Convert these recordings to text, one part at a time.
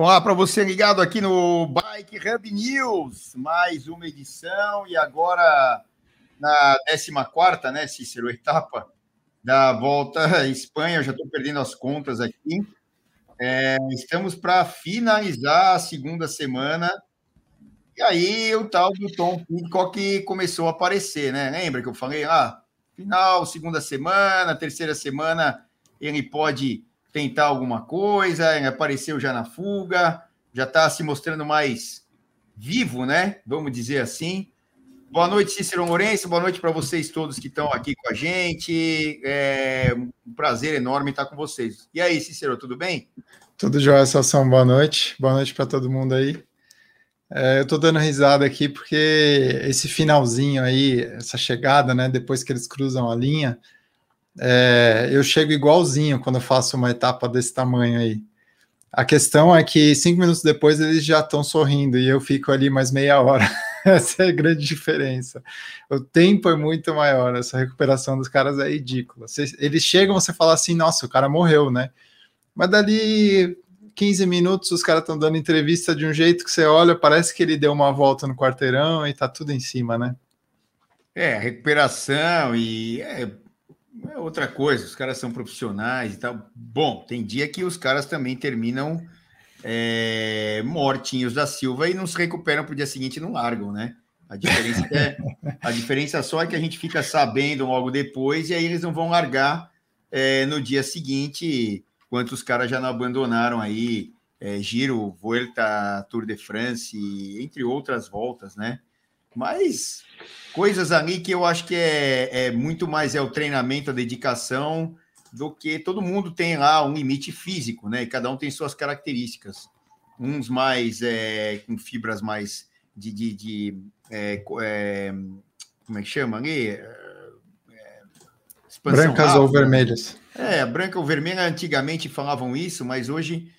Olá para você ligado aqui no Bike Hub News, mais uma edição e agora na 14 né, Cícero, etapa da volta à Espanha, eu já estou perdendo as contas aqui. É, estamos para finalizar a segunda semana e aí o tal do Tom Pitcock começou a aparecer, né? Lembra que eu falei, ah, final, segunda semana, terceira semana, ele pode tentar alguma coisa, apareceu já na fuga, já está se mostrando mais vivo, né? Vamos dizer assim. Boa noite, Cícero Lourenço. Boa noite para vocês todos que estão aqui com a gente. É um prazer enorme estar com vocês. E aí, Cícero, tudo bem? Tudo jóia, Sassão. Boa noite. Boa noite para todo mundo aí. É, eu estou dando risada aqui porque esse finalzinho aí, essa chegada, né, depois que eles cruzam a linha, é, eu chego igualzinho quando eu faço uma etapa desse tamanho aí. A questão é que cinco minutos depois eles já estão sorrindo e eu fico ali mais meia hora. essa é a grande diferença. O tempo é muito maior, essa recuperação dos caras é ridícula. Eles chegam, você fala assim, nossa, o cara morreu, né? Mas dali 15 minutos os caras estão dando entrevista de um jeito que você olha, parece que ele deu uma volta no quarteirão e tá tudo em cima, né? É, recuperação e é, é outra coisa, os caras são profissionais e tal. Bom, tem dia que os caras também terminam é, mortinhos da Silva e não se recuperam para o dia seguinte e não largam, né? A diferença, é, a diferença só é que a gente fica sabendo logo depois e aí eles não vão largar é, no dia seguinte quantos caras já não abandonaram aí é, Giro, Vuelta, Tour de France, entre outras voltas, né? Mas coisas ali que eu acho que é, é muito mais é o treinamento, a dedicação, do que todo mundo tem lá um limite físico, né? E cada um tem suas características. Uns mais é, com fibras mais de, de, de é, é, como é que chama ali? É, Brancas rápida. ou vermelhas. É, branca ou vermelha antigamente falavam isso, mas hoje.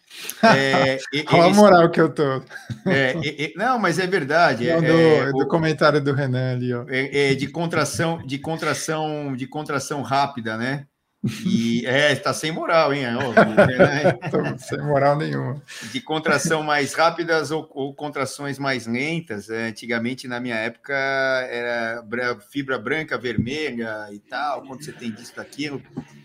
É, Olha a moral que eu tô. É, não, mas é verdade. Não, é, do, do o, comentário do Renan ali, ó. É, é, de contração, de contração, de contração rápida, né? E é, está sem moral, hein? né? sem moral nenhuma. De contração mais rápidas ou, ou contrações mais lentas. É, antigamente, na minha época, era fibra branca, vermelha e tal. Quando você tem disso, aquilo,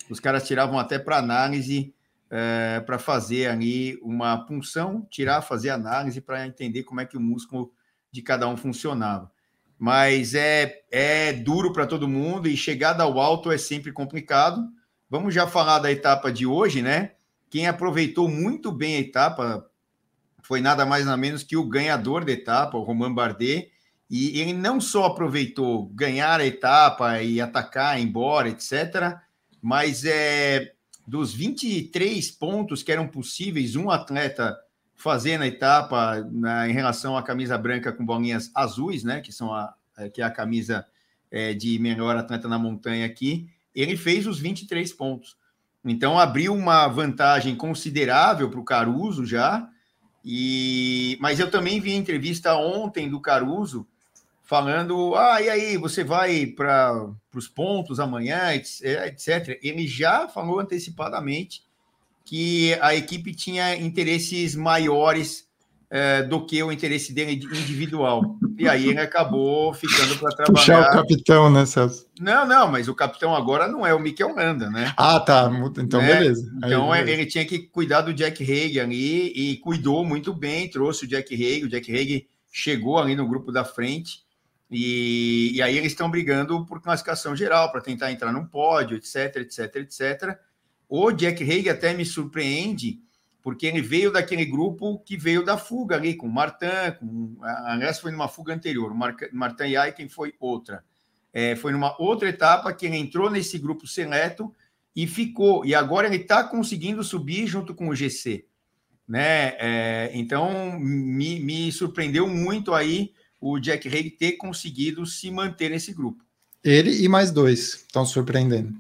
os caras tiravam até para análise, é, para fazer ali uma punção, tirar, fazer análise para entender como é que o músculo de cada um funcionava. Mas é, é duro para todo mundo e chegada ao alto é sempre complicado Vamos já falar da etapa de hoje, né? Quem aproveitou muito bem a etapa foi nada mais nada menos que o ganhador da etapa, o Romain Bardet. E ele não só aproveitou ganhar a etapa e atacar, embora, etc., mas é dos 23 pontos que eram possíveis um atleta fazer na etapa na, em relação à camisa branca com bolinhas azuis, né? Que são a, que é a camisa é, de melhor atleta na montanha aqui ele fez os 23 pontos. Então abriu uma vantagem considerável para o Caruso já. E mas eu também vi a entrevista ontem do Caruso falando: ah, e aí, você vai para os pontos amanhã, etc. Ele já falou antecipadamente que a equipe tinha interesses maiores é, do que o interesse dele individual. E aí ele acabou ficando para trabalhar. Puxar o capitão, né, Celso? Não, não, mas o capitão agora não é o Mikel Landa, né? Ah, tá. Então, né? beleza. Então aí, beleza. ele tinha que cuidar do Jack Hague ali e cuidou muito bem, trouxe o Jack Hague. O Jack Hague chegou ali no grupo da frente. E, e aí eles estão brigando por classificação geral para tentar entrar num pódio, etc, etc, etc. O Jack Hague até me surpreende porque ele veio daquele grupo que veio da fuga ali, com o Martin, com, aliás, foi numa fuga anterior, o Martin e Aiken foi outra. É, foi numa outra etapa que ele entrou nesse grupo seleto e ficou, e agora ele está conseguindo subir junto com o GC. Né? É, então, me, me, surpreendeu muito aí o Jack Hague ter conseguido se manter nesse grupo. Ele e mais dois estão surpreendendo.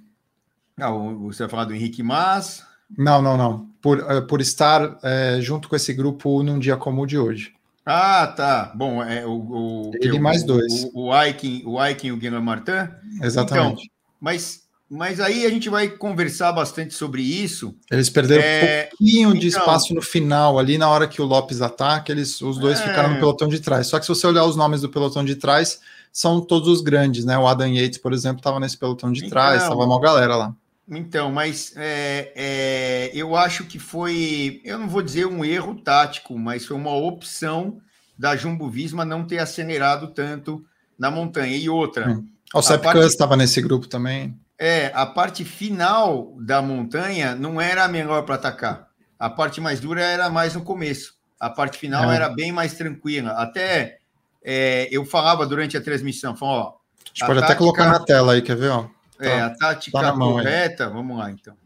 Ah, você vai falar do Henrique Mas, não, não, não. Por, uh, por estar uh, junto com esse grupo num dia como o de hoje. Ah, tá. Bom, é o. o Ele mais dois. O, o Aiken, o Aiken e o Guilherme Martin? Exatamente. Então, mas mas aí a gente vai conversar bastante sobre isso. Eles perderam é... um pouquinho de então, espaço no final, ali na hora que o Lopes ataca, eles, os dois é... ficaram no pelotão de trás. Só que se você olhar os nomes do pelotão de trás, são todos os grandes, né? O Adam Yates, por exemplo, estava nesse pelotão de trás, estava então, uma galera lá. Então, mas é, é, eu acho que foi, eu não vou dizer um erro tático, mas foi uma opção da Jumbo Visma não ter acelerado tanto na montanha. E outra. Hum. O Sepp parte... estava nesse grupo também. É, a parte final da montanha não era a melhor para atacar. A parte mais dura era mais no começo. A parte final é. era bem mais tranquila. Até é, eu falava durante a transmissão, falava, ó, a gente pode tática... até colocar na tela aí, quer ver? Ó. Tá, é, a tática tá correta, vamos lá então.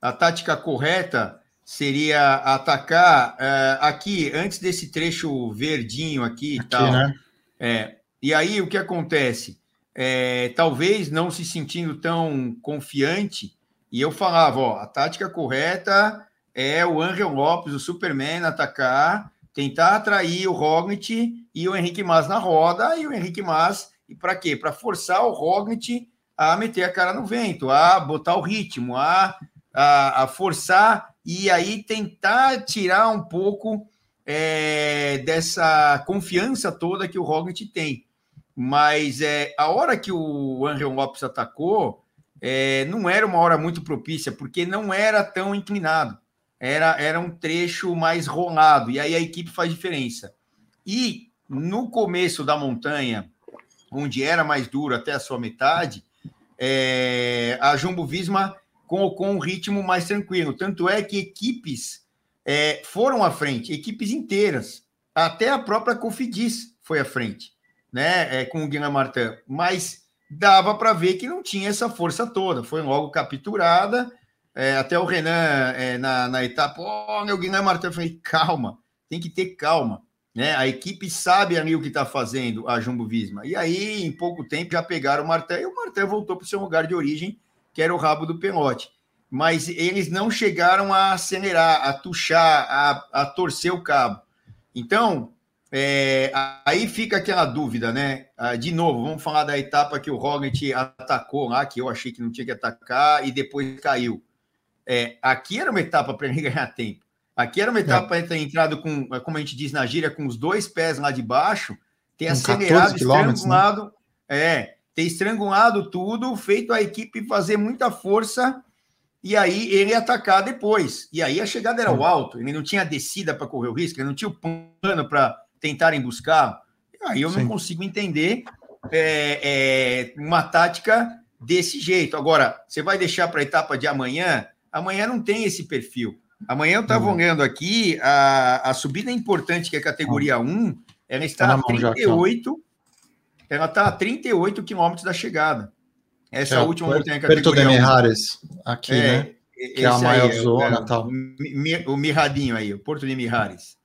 A tática correta seria atacar uh, aqui, antes desse trecho verdinho aqui e tal. Né? É, e aí o que acontece? É, talvez não se sentindo tão confiante, e eu falava: ó, a tática correta é o Angel Lopes, o Superman, atacar, tentar atrair o Rognit e o Henrique Mas na roda, e o Henrique Mas, e para quê? Para forçar o Rognit a meter a cara no vento, a botar o ritmo, a, a, a forçar e aí tentar tirar um pouco é, dessa confiança toda que o Roglic tem. Mas é, a hora que o Angel Lopes atacou é, não era uma hora muito propícia, porque não era tão inclinado. Era, era um trecho mais rolado, e aí a equipe faz diferença. E no começo da montanha, onde era mais duro até a sua metade, é, a Jumbo Visma com um ritmo mais tranquilo. Tanto é que equipes é, foram à frente, equipes inteiras, até a própria Cofidis foi à frente, né? É, com o Guilherme Martin, mas dava para ver que não tinha essa força toda, foi logo capturada. É, até o Renan é, na, na etapa, oh, meu Guilherme Martin, eu falei, calma, tem que ter calma. Né? A equipe sabe ali o que está fazendo, a Jumbo Visma. E aí, em pouco tempo, já pegaram o Martin e o Martin voltou para o seu lugar de origem, que era o rabo do pelote. Mas eles não chegaram a acelerar, a tuchar, a, a torcer o cabo. Então, é, aí fica aquela dúvida, né? Ah, de novo, vamos falar da etapa que o Roglic atacou lá, que eu achei que não tinha que atacar e depois caiu. É, aqui era uma etapa para ele ganhar tempo. Aqui era uma etapa para é. ter entrado com, como a gente diz na gíria, com os dois pés lá de baixo, ter com acelerado, né? estrangulado, né? é, ter estrangulado tudo, feito a equipe fazer muita força e aí ele atacar depois. E aí a chegada era o alto, ele não tinha descida para correr o risco, ele não tinha o plano para tentarem buscar. Aí eu Sim. não consigo entender é, é, uma tática desse jeito. Agora, você vai deixar para a etapa de amanhã? Amanhã não tem esse perfil. Amanhã eu estava uhum. olhando aqui, a, a subida importante, que é a categoria 1, ela está tá a 38, ela está a 38 quilômetros da chegada. Essa é, a última montanha categoria Perto de Mijares, aqui, é, né? Que é a maior aí, zona é, tal. O Mirradinho aí, o Porto de Mijares.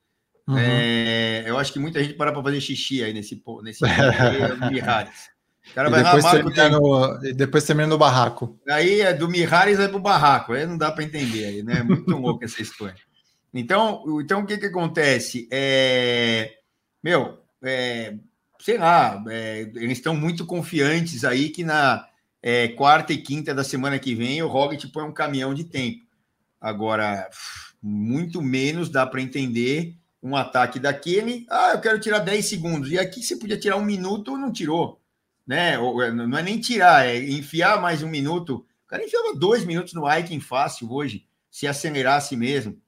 Uhum. É, eu acho que muita gente para para fazer xixi aí nesse, nesse Mijares. O cara vai depois, termina no, depois termina no barraco. Aí é do Mihares vai pro barraco, aí não dá para entender aí, né? Muito louco essa história. Então, então o que que acontece? É, meu, é, sei lá, é, eles estão muito confiantes aí que na é, quarta e quinta da semana que vem o Roglic põe um caminhão de tempo. Agora, muito menos dá para entender um ataque daquele. Ah, eu quero tirar 10 segundos. E aqui você podia tirar um minuto, não tirou né? É, não é nem tirar, é enfiar mais um minuto. O cara enfiava dois minutos no Aiken fácil hoje, se acelerasse mesmo.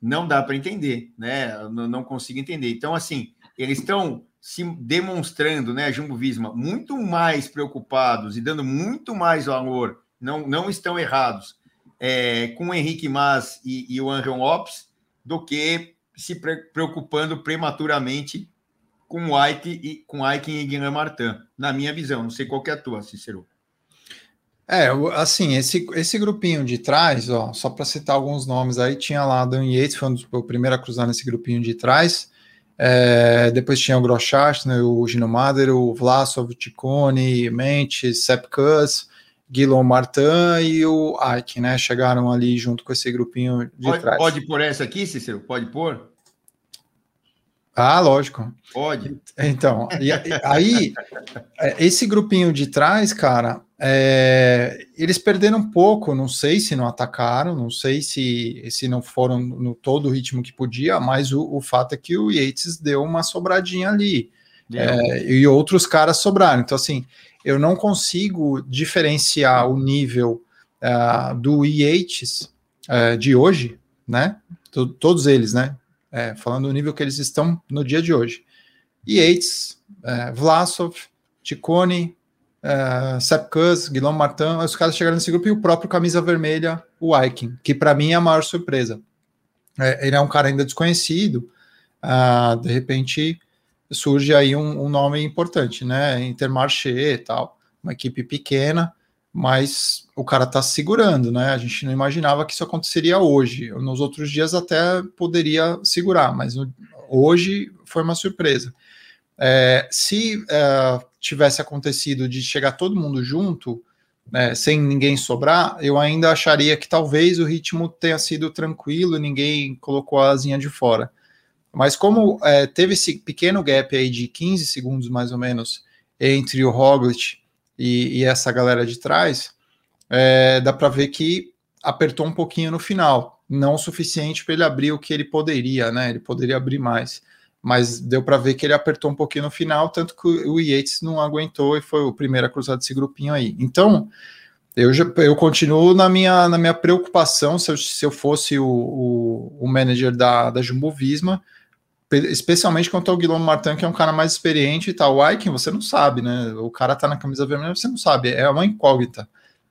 Não dá para entender, né? Não, não, consigo entender. Então, assim, eles estão se demonstrando, né, Jumbo Visma, muito mais preocupados e dando muito mais valor, não, não estão errados, é, com o Henrique Mas e, e o Angel Lopes, do que se preocupando prematuramente com Ike e com Ike e Guilherme Martin, na minha visão. Não sei qual que é a tua, Cícero. É, assim, esse, esse grupinho de trás, ó, só para citar alguns nomes aí, tinha lá Dan Yates, foi um dos, o primeiro a cruzar nesse grupinho de trás. É, depois tinha o Groschast, né, o Gino Mader, o Vlasov, o Ticone, Mentes, Sepp Kuss, Guilherme Martin e o Ike, né? Chegaram ali junto com esse grupinho de pode, trás. Pode pôr essa aqui, Cícero? Pode pôr? Ah, lógico. Pode. Então, e, aí, é, esse grupinho de trás, cara, é, eles perderam um pouco, não sei se não atacaram, não sei se, se não foram no todo o ritmo que podia, mas o, o fato é que o Yates deu uma sobradinha ali. É, e outros caras sobraram. Então, assim, eu não consigo diferenciar o nível uh, do Yates uh, de hoje, né? T todos eles, né? É, falando do nível que eles estão no dia de hoje. Yates, é, Vlasov, Ticone, é, Sepkus, Guilherme Martin, os caras chegaram nesse grupo e o próprio camisa vermelha, o Aikin, que para mim é a maior surpresa. É, ele é um cara ainda desconhecido, uh, de repente surge aí um, um, nome importante, né? Intermarché e tal, uma equipe pequena, mas o cara tá segurando, né? A gente não imaginava que isso aconteceria hoje. Nos outros dias até poderia segurar, mas hoje foi uma surpresa. É, se é, tivesse acontecido de chegar todo mundo junto, é, sem ninguém sobrar, eu ainda acharia que talvez o ritmo tenha sido tranquilo, ninguém colocou a asinha de fora. Mas como é, teve esse pequeno gap aí de 15 segundos mais ou menos entre o Roglic e, e essa galera de trás, é, dá para ver que apertou um pouquinho no final, não o suficiente para ele abrir o que ele poderia, né? Ele poderia abrir mais, mas deu para ver que ele apertou um pouquinho no final, tanto que o Yates não aguentou e foi o primeiro a cruzar desse grupinho aí. Então, eu, já, eu continuo na minha, na minha preocupação se eu, se eu fosse o, o, o manager da, da Jumbo Visma especialmente quanto ao Guilherme Martin, que é um cara mais experiente e tal. O Aiken, você não sabe, né? O cara tá na camisa vermelha, você não sabe, é uma incógnita,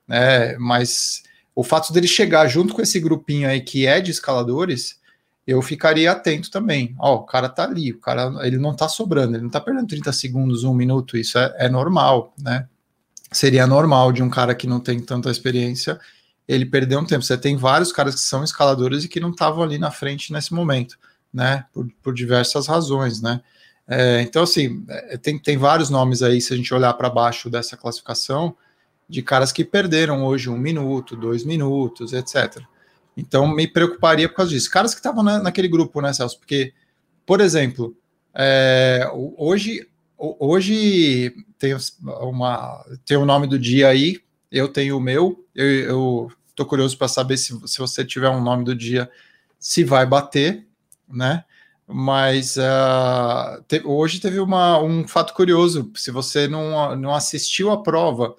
né? Mas o fato dele chegar junto com esse grupinho aí que é de escaladores, eu ficaria atento também. Ó, o cara tá ali, o cara ele não tá sobrando, ele não tá perdendo 30 segundos, um minuto, isso é, é normal, né? Seria normal de um cara que não tem tanta experiência ele perder um tempo. Você tem vários caras que são escaladores e que não estavam ali na frente nesse momento né? Por, por diversas razões, né? É, então, assim, é, tem, tem vários nomes aí, se a gente olhar para baixo dessa classificação, de caras que perderam hoje um minuto, dois minutos, etc. Então, me preocuparia por causa disso. Caras que estavam na, naquele grupo, né, Celso? Porque, por exemplo, é, hoje, hoje tem, uma, tem o nome do dia aí, eu tenho o meu, eu estou curioso para saber se, se você tiver um nome do dia, se vai bater, né? Mas uh, te, hoje teve uma, um fato curioso. Se você não, não assistiu a prova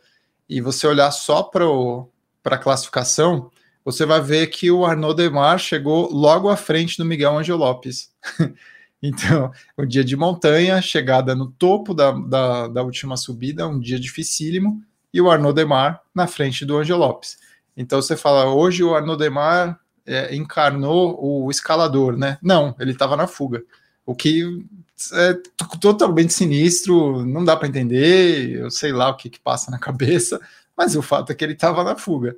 e você olhar só para a classificação, você vai ver que o Arnaud Demar chegou logo à frente do Miguel Angel Lopes. então, o dia de montanha, chegada no topo da, da, da, última subida, um dia dificílimo, e o Arnaud Demar na frente do Angel Lopes. Então você fala, hoje o Arnaud Demar é, encarnou o escalador, né? Não, ele estava na fuga. O que é totalmente sinistro, não dá para entender, eu sei lá o que, que passa na cabeça, mas o fato é que ele estava na fuga.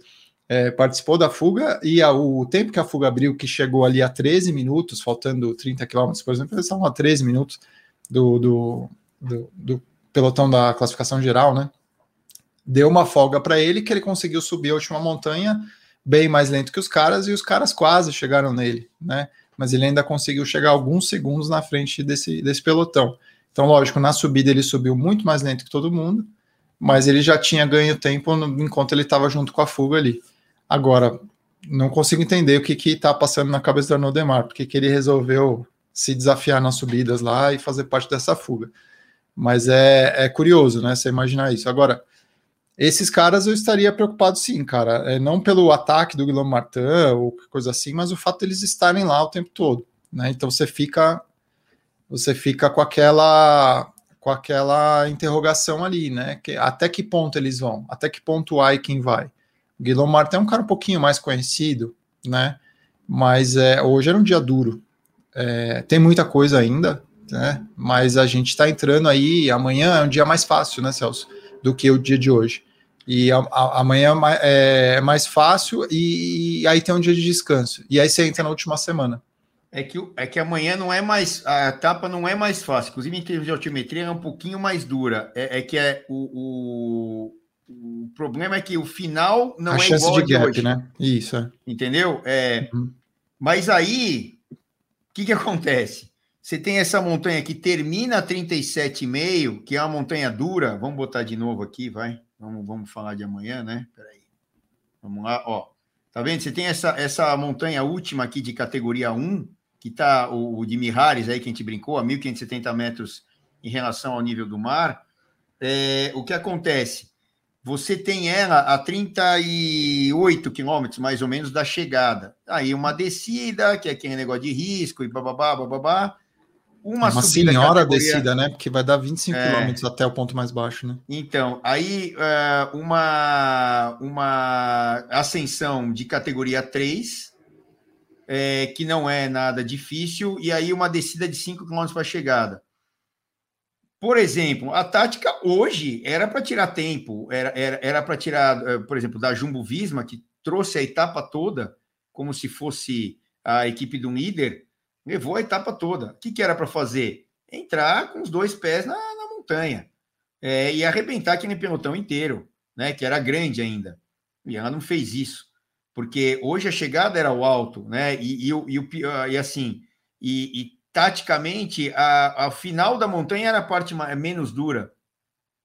É, participou da fuga e a, o tempo que a fuga abriu, que chegou ali a 13 minutos, faltando 30 quilômetros, por exemplo, eles estavam a 13 minutos do, do, do, do pelotão da classificação geral, né? Deu uma folga para ele que ele conseguiu subir a última montanha bem mais lento que os caras, e os caras quase chegaram nele, né? Mas ele ainda conseguiu chegar alguns segundos na frente desse, desse pelotão. Então, lógico, na subida ele subiu muito mais lento que todo mundo, mas ele já tinha ganho tempo enquanto ele estava junto com a fuga ali. Agora, não consigo entender o que está passando na cabeça do Arnaud porque que ele resolveu se desafiar nas subidas lá e fazer parte dessa fuga. Mas é, é curioso, né? Você imaginar isso. Agora, esses caras eu estaria preocupado sim, cara. É, não pelo ataque do Guilherme Martin ou coisa assim, mas o fato deles de estarem lá o tempo todo. Né? Então você fica você fica com aquela com aquela interrogação ali, né? Que, até que ponto eles vão? Até que ponto o Aiken vai? O Guilherme Martin é um cara um pouquinho mais conhecido, né? Mas é, hoje era um dia duro. É, tem muita coisa ainda, né? Mas a gente está entrando aí. Amanhã é um dia mais fácil, né, Celso? Do que o dia de hoje. E a, a, amanhã é, é mais fácil e, e, aí tem um dia de descanso. E aí você entra na última semana. É que, é que amanhã não é mais. A etapa não é mais fácil. Inclusive, em termos de altimetria, é um pouquinho mais dura. É, é que é o, o, o, problema é que o final não a é chance igual de, de gap, hoje. né? Isso. É. Entendeu? É, uhum. Mas aí, o que, que acontece? Você tem essa montanha que termina a 37,5, que é uma montanha dura. Vamos botar de novo aqui, vai. Vamos, vamos falar de amanhã, né? Peraí. Vamos lá, ó. Tá vendo? Você tem essa, essa montanha última aqui de categoria 1, que tá o, o de Mihares aí, que a gente brincou, a 1.570 metros em relação ao nível do mar. É, o que acontece? Você tem ela a 38 quilômetros, mais ou menos, da chegada. Aí uma descida, que é aquele negócio de risco e bababá, bababá uma, uma senhora categoria... descida, né? Porque vai dar 25 é... quilômetros até o ponto mais baixo, né? Então, aí uh, uma, uma ascensão de categoria 3, é, que não é nada difícil, e aí uma descida de 5 km para a chegada. Por exemplo, a tática hoje era para tirar tempo, era para era, era tirar, eh, por exemplo, da Jumbo Visma, que trouxe a etapa toda, como se fosse a equipe do líder, levou a etapa toda. O que, que era para fazer? Entrar com os dois pés na, na montanha é, e arrebentar aquele pelotão inteiro, né? Que era grande ainda. E ela não fez isso, porque hoje a chegada era o alto, né? E, e, e, ah, e assim, e, e taticamente a, a, final da montanha era a parte mais, menos dura,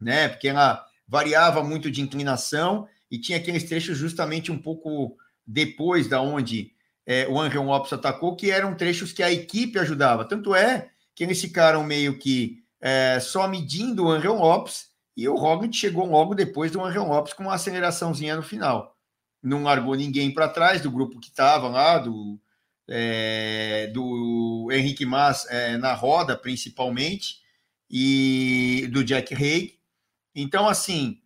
né? Porque ela variava muito de inclinação e tinha aqueles trechos justamente um pouco depois da onde é, o Angel Lopes atacou, que eram trechos que a equipe ajudava. Tanto é que eles ficaram meio que é, só medindo o Angel Lopes e o Roglic chegou logo depois do Angel Lopes com uma aceleraçãozinha no final. Não largou ninguém para trás do grupo que estava lá, do, é, do Henrique Mas é, na roda, principalmente, e do Jack Haig. Então, assim,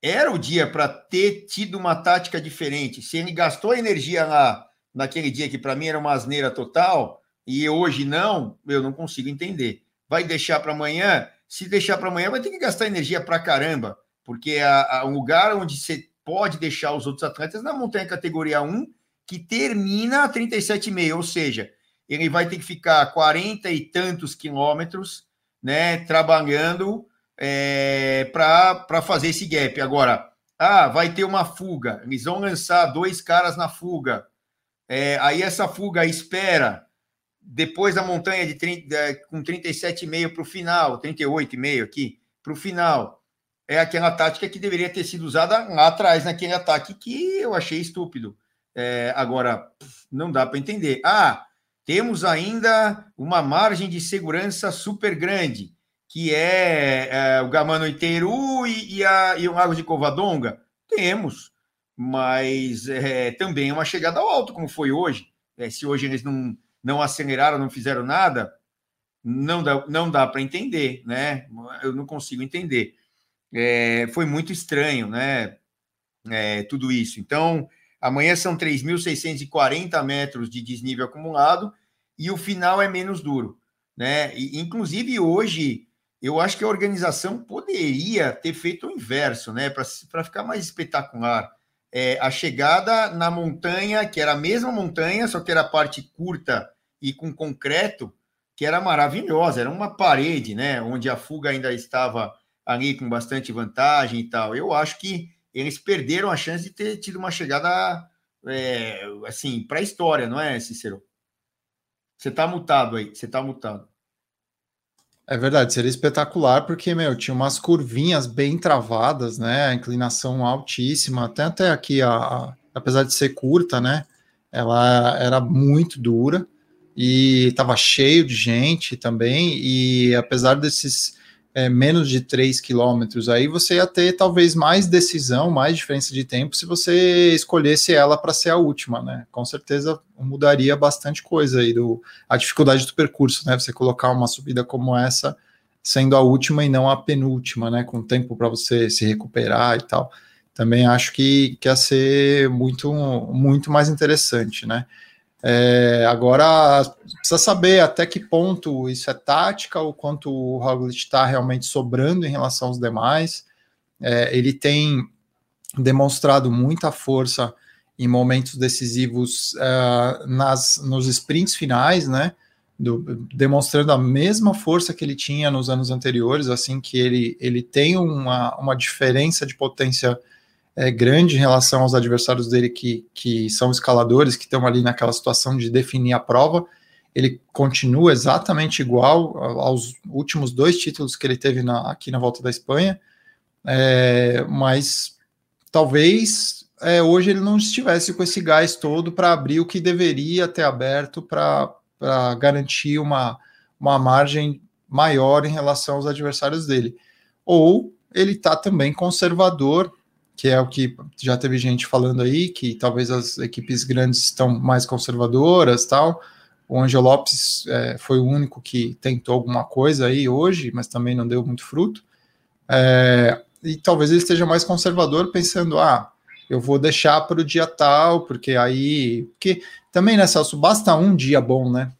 era o dia para ter tido uma tática diferente. Se ele gastou energia lá naquele dia que para mim era uma asneira total, e hoje não, eu não consigo entender. Vai deixar para amanhã? Se deixar para amanhã, vai ter que gastar energia para caramba, porque a, um lugar onde você pode deixar os outros atletas na montanha categoria 1, que termina a 37,5, ou seja, ele vai ter que ficar 40 e tantos quilômetros, né, trabalhando é, para fazer esse gap. Agora, ah, vai ter uma fuga, eles vão lançar dois caras na fuga. É, aí essa fuga espera depois da montanha de 30, com 37,5 para o final, 38,5 aqui, para o final. É aquela tática que deveria ter sido usada lá atrás, naquele ataque que eu achei estúpido. É, agora, não dá para entender. Ah, temos ainda uma margem de segurança super grande, que é, é o Gamano Iteru e, e, a, e o Lago de Covadonga. Temos mas é, também é uma chegada ao alto, como foi hoje. É, se hoje eles não, não aceleraram, não fizeram nada, não dá, não dá para entender, né? Eu não consigo entender. É, foi muito estranho, né? É, tudo isso. Então, amanhã são 3.640 metros de desnível acumulado e o final é menos duro, né? E, inclusive, hoje, eu acho que a organização poderia ter feito o inverso, né? Para ficar mais espetacular é, a chegada na montanha, que era a mesma montanha, só que era a parte curta e com concreto, que era maravilhosa, era uma parede, né? Onde a fuga ainda estava ali com bastante vantagem e tal. Eu acho que eles perderam a chance de ter tido uma chegada é, assim para a história, não é, Cícero? Você está mutado aí, você está mutado. É verdade, seria espetacular, porque, meu, tinha umas curvinhas bem travadas, né? Inclinação altíssima, até até aqui, a, a, apesar de ser curta, né? Ela era muito dura e estava cheio de gente também. E apesar desses é, menos de 3 quilômetros, aí você ia ter talvez mais decisão, mais diferença de tempo se você escolhesse ela para ser a última, né? Com certeza mudaria bastante coisa aí do a dificuldade do percurso, né? Você colocar uma subida como essa sendo a última e não a penúltima, né? Com tempo para você se recuperar e tal. Também acho que, que ia ser muito, muito mais interessante, né? É, agora, precisa saber até que ponto isso é tática, o quanto o Roglic está realmente sobrando em relação aos demais. É, ele tem demonstrado muita força em momentos decisivos uh, nas, nos sprints finais, né? Do, demonstrando a mesma força que ele tinha nos anos anteriores, assim que ele, ele tem uma, uma diferença de potência é, grande em relação aos adversários dele que, que são escaladores, que estão ali naquela situação de definir a prova. ele continua exatamente igual aos últimos dois títulos que ele teve na, aqui na volta da Espanha, é, mas talvez é, hoje ele não estivesse com esse gás todo para abrir o que deveria ter aberto para garantir uma, uma margem maior em relação aos adversários dele. Ou ele está também conservador, que é o que já teve gente falando aí, que talvez as equipes grandes estão mais conservadoras tal. O Angel Lopes é, foi o único que tentou alguma coisa aí hoje, mas também não deu muito fruto. É, e talvez ele esteja mais conservador, pensando, ah, eu vou deixar para o dia tal, porque aí. Porque também, né, Celso, basta um dia bom, né?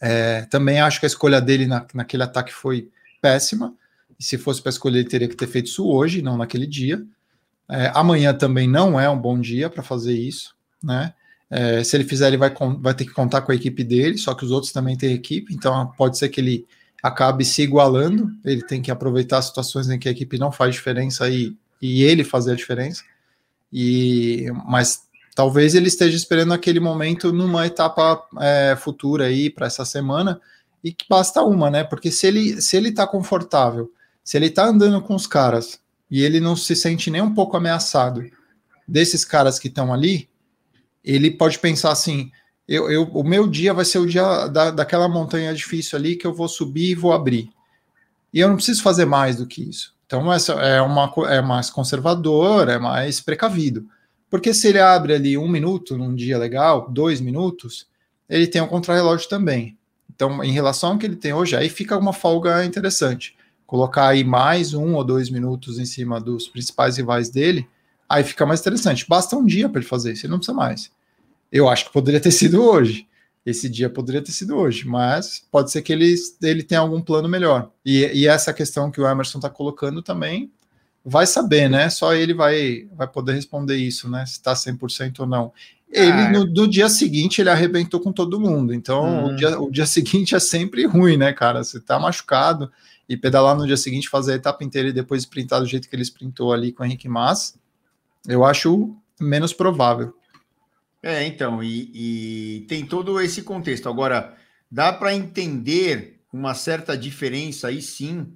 É, também acho que a escolha dele na, naquele ataque foi péssima. E se fosse para escolher, ele teria que ter feito isso hoje, não naquele dia. É, amanhã também não é um bom dia para fazer isso, né? É, se ele fizer, ele vai, vai ter que contar com a equipe dele, só que os outros também têm equipe, então pode ser que ele acabe se igualando. Ele tem que aproveitar situações em que a equipe não faz diferença e, e ele fazer a diferença. E, mas talvez ele esteja esperando aquele momento numa etapa é, futura aí para essa semana e que basta uma, né? Porque se ele se ele está confortável, se ele está andando com os caras e ele não se sente nem um pouco ameaçado desses caras que estão ali, ele pode pensar assim: eu, eu, o meu dia vai ser o dia da, daquela montanha difícil ali que eu vou subir e vou abrir. E eu não preciso fazer mais do que isso. Então essa é, uma, é mais conservador, é mais precavido. Porque se ele abre ali um minuto num dia legal, dois minutos, ele tem um contrarrelógio também. Então, em relação ao que ele tem hoje, aí fica uma folga interessante. Colocar aí mais um ou dois minutos em cima dos principais rivais dele, aí fica mais interessante. Basta um dia para ele fazer isso, ele não precisa mais. Eu acho que poderia ter sido hoje. Esse dia poderia ter sido hoje, mas pode ser que ele, ele tenha algum plano melhor. E, e essa questão que o Emerson está colocando também vai saber, né? Só ele vai, vai poder responder isso, né? Se está 100% ou não. Ele, ah, no, no, dia seguinte, ele arrebentou com todo mundo. Então, hum. o, uhum. dia, o dia seguinte é sempre ruim, né, cara? Você tá machucado e pedalar no dia seguinte, fazer a etapa inteira e depois sprintar do jeito que ele sprintou ali com o Henrique Mas, eu acho menos provável. É, então, e, e tem todo esse contexto. Agora, dá para entender uma certa diferença aí sim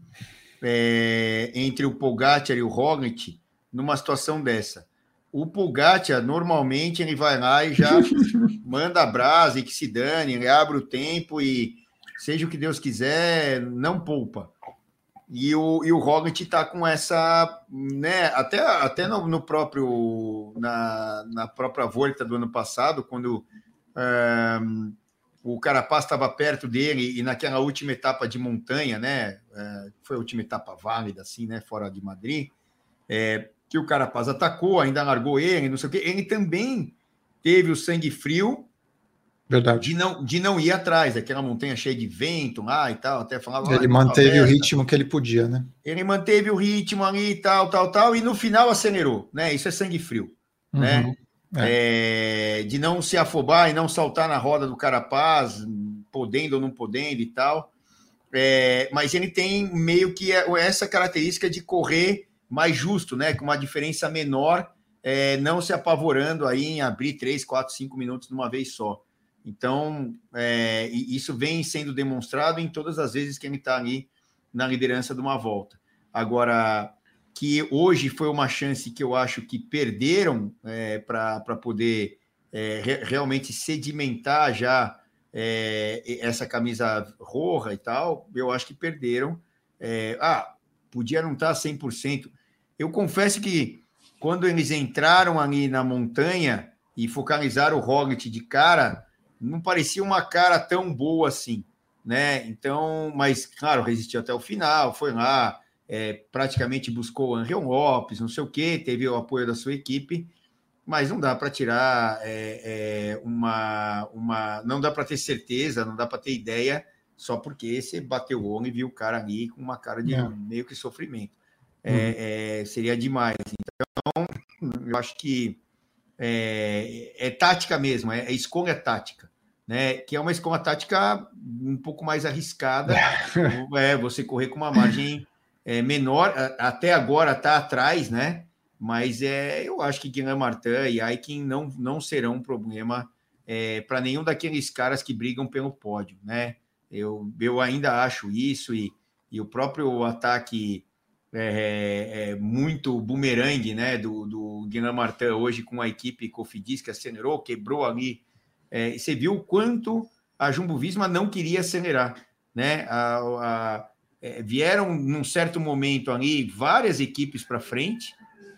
é, entre o Pogacar e o Roglic numa situação dessa. O Pogacar, normalmente, ele vai lá e já manda a brasa e que se dane, ele abre o tempo e seja o que Deus quiser, não poupa. E o, e o Roglic está com essa, né, até, até no, no próprio, na, na própria volta do ano passado, quando um, o Carapaz estava perto dele e naquela última etapa de montanha, né, é, foi a última etapa válida, assim, né, fora de Madrid, é, que o Carapaz atacou, ainda largou ele, não sei o quê, ele também teve o sangue frio Verdade. De não, de não ir atrás, aquela montanha cheia de vento lá e tal, até falava. Ele manteve o ritmo que ele podia, né? Ele manteve o ritmo ali e tal, tal, tal, e no final acelerou, né? Isso é sangue frio, uhum. né? É. É, de não se afobar e não saltar na roda do Carapaz, podendo ou não podendo e tal. É, mas ele tem meio que essa característica de correr mais justo, né? Com uma diferença menor, é, não se apavorando aí em abrir 3, 4, 5 minutos de uma vez só. Então, é, isso vem sendo demonstrado em todas as vezes que ele está ali na liderança de uma volta. Agora, que hoje foi uma chance que eu acho que perderam é, para poder é, re, realmente sedimentar já é, essa camisa roja e tal, eu acho que perderam. É, ah, podia não estar tá 100%. Eu confesso que quando eles entraram ali na montanha e focalizaram o Roglic de cara, não parecia uma cara tão boa assim, né? Então, mas claro, resistiu até o final, foi lá, é, praticamente buscou o Angel Lopes, não sei o que, teve o apoio da sua equipe, mas não dá para tirar é, é, uma, uma. Não dá para ter certeza, não dá para ter ideia só porque você bateu o olho e viu o cara ali com uma cara de é. meio que sofrimento. Uhum. seria demais. Então, eu acho que é, é tática mesmo, é, é, escolha tática, né? Que é uma escolha tática um pouco mais arriscada, é você correr com uma margem é, menor, até agora está atrás, né? Mas é, eu acho que Guilherme Martin e Aikin não, não serão um problema é, para nenhum daqueles caras que brigam pelo pódio, né? Eu, eu ainda acho isso e, e o próprio ataque é, é, muito bumerangue, né, do, do Guilherme Martin hoje com a equipe Cofidis que acelerou, quebrou ali. É, você viu o quanto a Jumbo Visma não queria acelerar, né? A, a, é, vieram num certo momento ali várias equipes para frente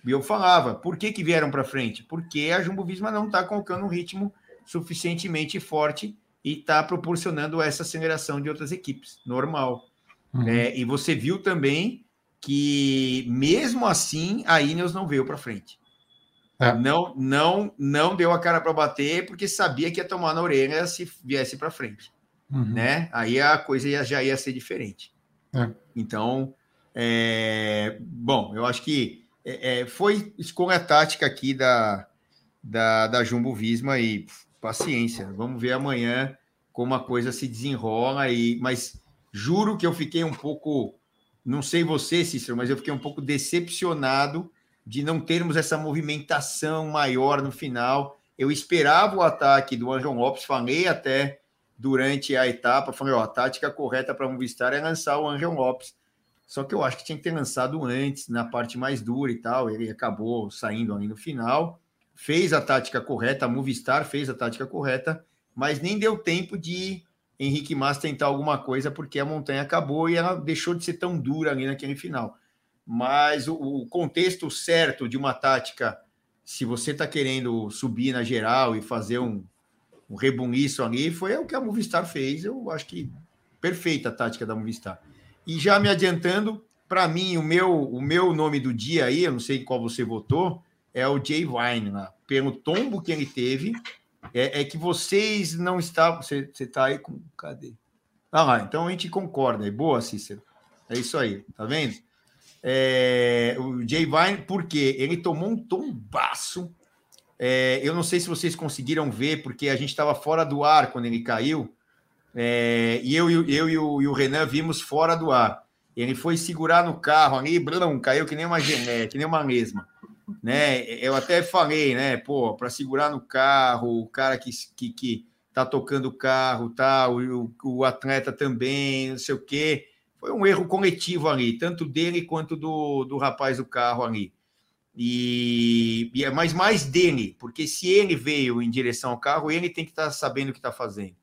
e eu falava, por que, que vieram para frente? Porque a Jumbo Visma não está colocando um ritmo suficientemente forte e está proporcionando essa aceleração de outras equipes, normal. Uhum. É, e você viu também que mesmo assim a Ineos não veio para frente. É. Não, não, não deu a cara para bater porque sabia que ia tomar na orelha se viesse para frente, uhum. né? Aí a coisa ia, já ia ser diferente. É. Então, é, bom, eu acho que é, é foi escolha tática aqui da, da, da Jumbo Visma e paciência. Vamos ver amanhã como a coisa se desenrola e, mas juro que eu fiquei um pouco não sei você, Cícero, mas eu fiquei um pouco decepcionado de não termos essa movimentação maior no final. Eu esperava o ataque do Anjon Lopes, falei até durante a etapa, falei, ó, a tática correta para o Movistar é lançar o Anjon Lopes. Só que eu acho que tinha que ter lançado antes, na parte mais dura e tal. Ele acabou saindo ali no final. Fez a tática correta, a Movistar fez a tática correta, mas nem deu tempo de Henrique Massa tentar alguma coisa, porque a montanha acabou e ela deixou de ser tão dura ali naquele final. Mas o, o contexto certo de uma tática, se você está querendo subir na geral e fazer um, um rebuniço ali, foi o que a Movistar fez. Eu acho que perfeita a tática da Movistar. E já me adiantando, para mim, o meu, o meu nome do dia aí, eu não sei qual você votou, é o Jay Vine, lá, pelo tombo que ele teve é, é que vocês não estavam. Você está aí com. Cadê? Ah então a gente concorda. É boa, Cícero. É isso aí, tá vendo? É, o Jay Vine, porque ele tomou um tombaço. É, eu não sei se vocês conseguiram ver, porque a gente estava fora do ar quando ele caiu. É, e eu, eu, e, o, e o Renan vimos fora do ar. Ele foi segurar no carro ali, blum, caiu que nem uma gené, que nem uma mesma né? Eu até falei, né? Pô, para segurar no carro, o cara que, que, que tá tocando o carro, tá, o, o atleta também, não sei o quê. Foi um erro coletivo ali, tanto dele quanto do, do rapaz do carro ali. E, e é mais mais dele, porque se ele veio em direção ao carro, ele tem que estar tá sabendo o que está fazendo.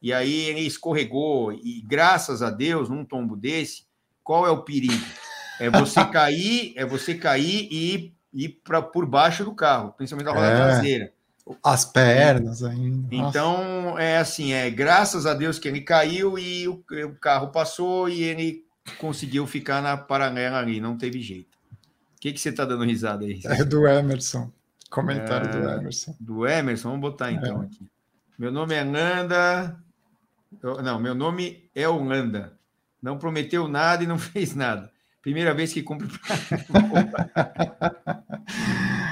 E aí ele escorregou, e graças a Deus, num tombo desse, qual é o perigo? É você cair, é você cair e ir para por baixo do carro, principalmente da roda é, traseira. As pernas ainda. Então, Nossa. é assim, é graças a Deus que ele caiu e o, o, carro passou e ele conseguiu ficar na paralela ali, não teve jeito. O que, que você está dando risada aí? É do Emerson. Comentário é, do Emerson. Do Emerson, vamos botar então é. aqui. Meu nome é Nanda. Não, meu nome é Holanda. Não prometeu nada e não fez nada. Primeira vez que cumpre.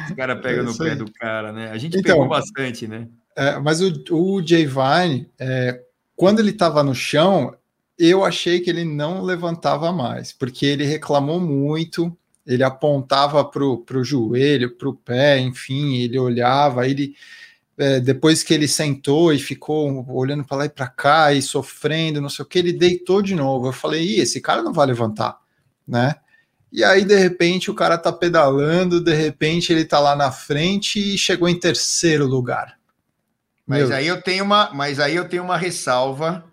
Os cara pega é no pé do cara, né? A gente então, pegou bastante, né? É, mas o, o Jay Vine, é, quando ele estava no chão, eu achei que ele não levantava mais, porque ele reclamou muito, ele apontava para o joelho, para o pé, enfim, ele olhava, ele. É, depois que ele sentou e ficou olhando para lá e para cá e sofrendo, não sei o que, ele deitou de novo. Eu falei, Ih, esse cara não vai levantar né? E aí, de repente, o cara tá pedalando, de repente ele tá lá na frente e chegou em terceiro lugar. Mas Meu... aí eu tenho uma, mas aí eu tenho uma ressalva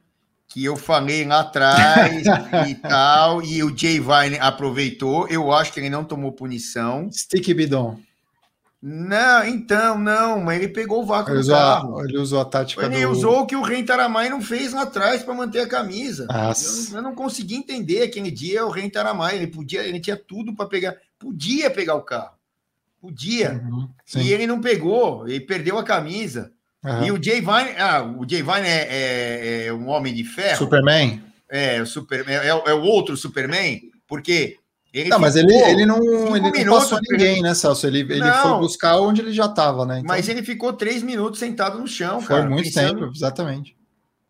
que eu falei lá atrás e tal, e o Jay Vine aproveitou. Eu acho que ele não tomou punição. Stick bidon. Não, então, não, mas ele pegou o vácuo ele do carro. Ele usou a tática ele do... usou o que o Ren Taramai não fez lá atrás para manter a camisa. Eu, eu, não consegui entender aquele dia o Ren Taramai, ele podia, ele tinha tudo para pegar, podia pegar o carro. Podia. Uhum, e ele não pegou, ele perdeu a camisa. Uhum. E o Jay Vine, ah, o Jay Vine é, é, é, um homem de ferro. Superman? É, o Superman, é, é o outro Superman, porque ele não, mas ele, ele não, ele não passou ninguém, né, Celso? Ele, ele não, foi buscar onde ele já estava, né? Então... Mas ele ficou três minutos sentado no chão, foi cara. muito pensando... tempo, exatamente.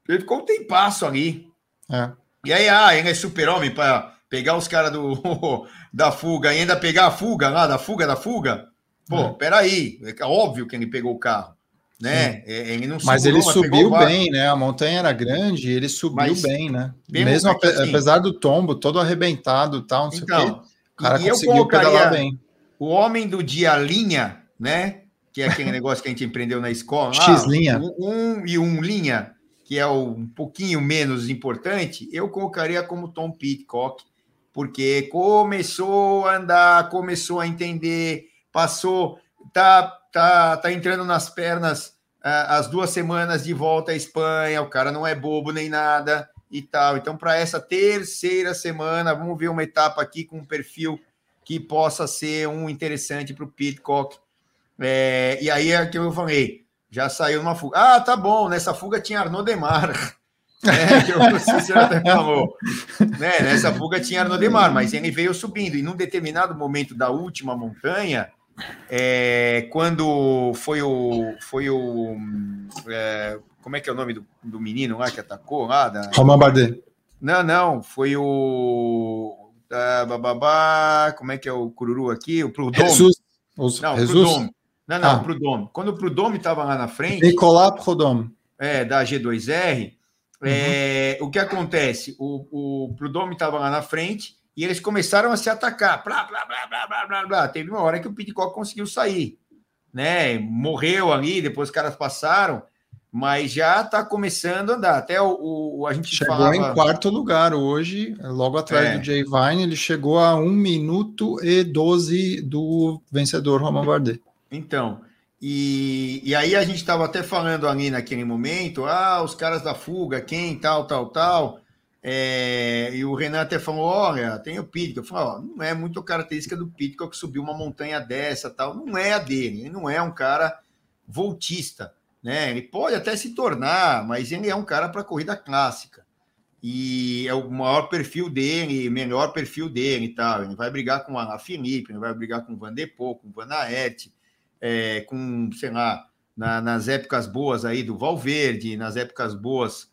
Ele ficou um tempasso ali. É. E aí, ah, ele é super-homem para pegar os caras do da fuga e ainda pegar a fuga lá, da fuga da fuga. Pô, é. peraí, é óbvio que ele pegou o carro. Né? É, ele não mas ele subiu bem, né? A montanha era grande, ele subiu mas, bem, né? Mesmo ape, assim, apesar do tombo, todo arrebentado, tal, não sei então, o quê, então, o cara conseguiu pedalar bem. O homem do dia linha, né? Que é aquele negócio que a gente aprendeu na escola. X linha. Um, um, e um linha, que é o, um pouquinho menos importante, eu colocaria como Tom Pitcock, porque começou a andar, começou a entender, passou, tá tá, tá entrando nas pernas uh, as duas semanas de volta à Espanha, o cara não é bobo nem nada e tal. Então, para essa terceira semana, vamos ver uma etapa aqui com um perfil que possa ser um interessante para o Pitcock. É, e aí é que eu falei, já saiu uma fuga. Ah, tá bom, nessa fuga tinha Arnaud Demar. É, que o até falou. Né, nessa fuga tinha Arnaud Demar, mas ele veio subindo. E num determinado momento da última montanha, é, quando foi o. Foi o é, como é que é o nome do, do menino lá que atacou lá? Da... Romain Bardet. Não, não, foi o. Uh, bababá, como é que é o Cururu aqui? O Prudhomme. Jesus. Os, não, Jesus? Prudhomme. Não, não, ah. Prudhomme. Quando o Prudhomme estava lá na frente. Nicolas Prudhomme. É, da G2R. Uhum. É, o que acontece? O, o Prudhomme estava lá na frente e eles começaram a se atacar. Blá, blá, blá, blá, blá, blá, blá. Teve uma hora que o Pitcock conseguiu sair, né? Morreu ali, depois os caras passaram, mas já está começando a andar. Até o, o a gente chegou falava... em quarto lugar hoje, logo atrás é. do Jay Vine, ele chegou a 1 minuto e 12 do vencedor Roman Bardet. Então, e, e aí a gente estava até falando ali naquele momento, ah, os caras da fuga, quem, tal, tal, tal. É, e o Renan até falou: olha, tem o Pitcock. Eu falei: não é muito característica do Pitcock subir uma montanha dessa, tal. Não é a dele. Ele não é um cara voltista, né? Ele pode até se tornar, mas ele é um cara para corrida clássica. E é o maior perfil dele, melhor perfil dele e tal. Ele vai brigar com a Felipe, ele vai brigar com o Van Der Poel, com o Van Aert, é, com, sei lá, na, nas épocas boas aí do Valverde, nas épocas boas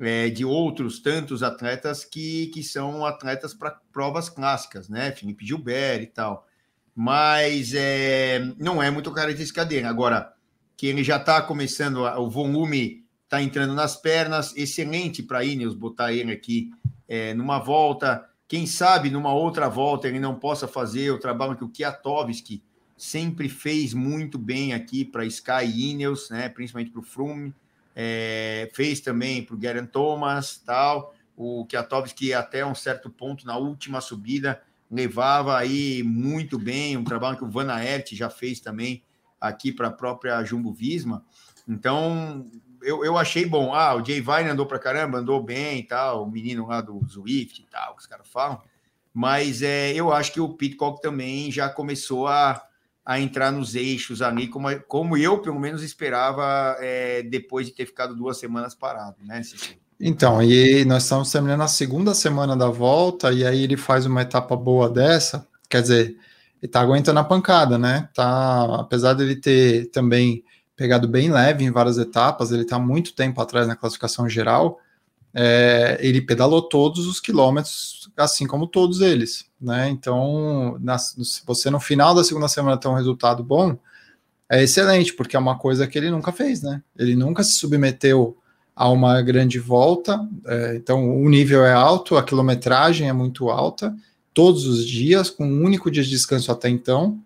é, de outros tantos atletas que, que são atletas para provas clássicas, né? Felipe Gilbert e tal. Mas é, não é muito característica dele. Agora, que ele já está começando, o volume está entrando nas pernas, excelente para Ineos botar ele aqui é, numa volta. Quem sabe numa outra volta ele não possa fazer o trabalho que o Kiatovski sempre fez muito bem aqui para Sky Ineos, né? principalmente para o Froome é, fez também para o Garen Thomas, tal, o Kwiatkowski até um certo ponto na última subida levava aí muito bem, um trabalho que o Van Aert já fez também aqui para a própria Jumbo Visma. Então, eu, eu achei bom. Ah, o Jay Vine andou para caramba, andou bem tal, o menino lá do Zwift e tal, que os caras falam. Mas é, eu acho que o Pitcock também já começou a, a entrar nos eixos ali, como, como eu, pelo menos, esperava é, depois de ter ficado duas semanas parado, né, Então, e nós estamos terminando a segunda semana da volta, e aí ele faz uma etapa boa dessa, quer dizer, ele tá aguentando a pancada, né? Tá, apesar dele ter também pegado bem leve em várias etapas, ele tá muito tempo atrás na classificação geral, é, ele pedalou todos os quilômetros, assim como todos eles, né? Então, na, se você no final da segunda semana tem um resultado bom, é excelente, porque é uma coisa que ele nunca fez, né? Ele nunca se submeteu a uma grande volta, é, então o nível é alto, a quilometragem é muito alta, todos os dias, com um único dia de descanso até então,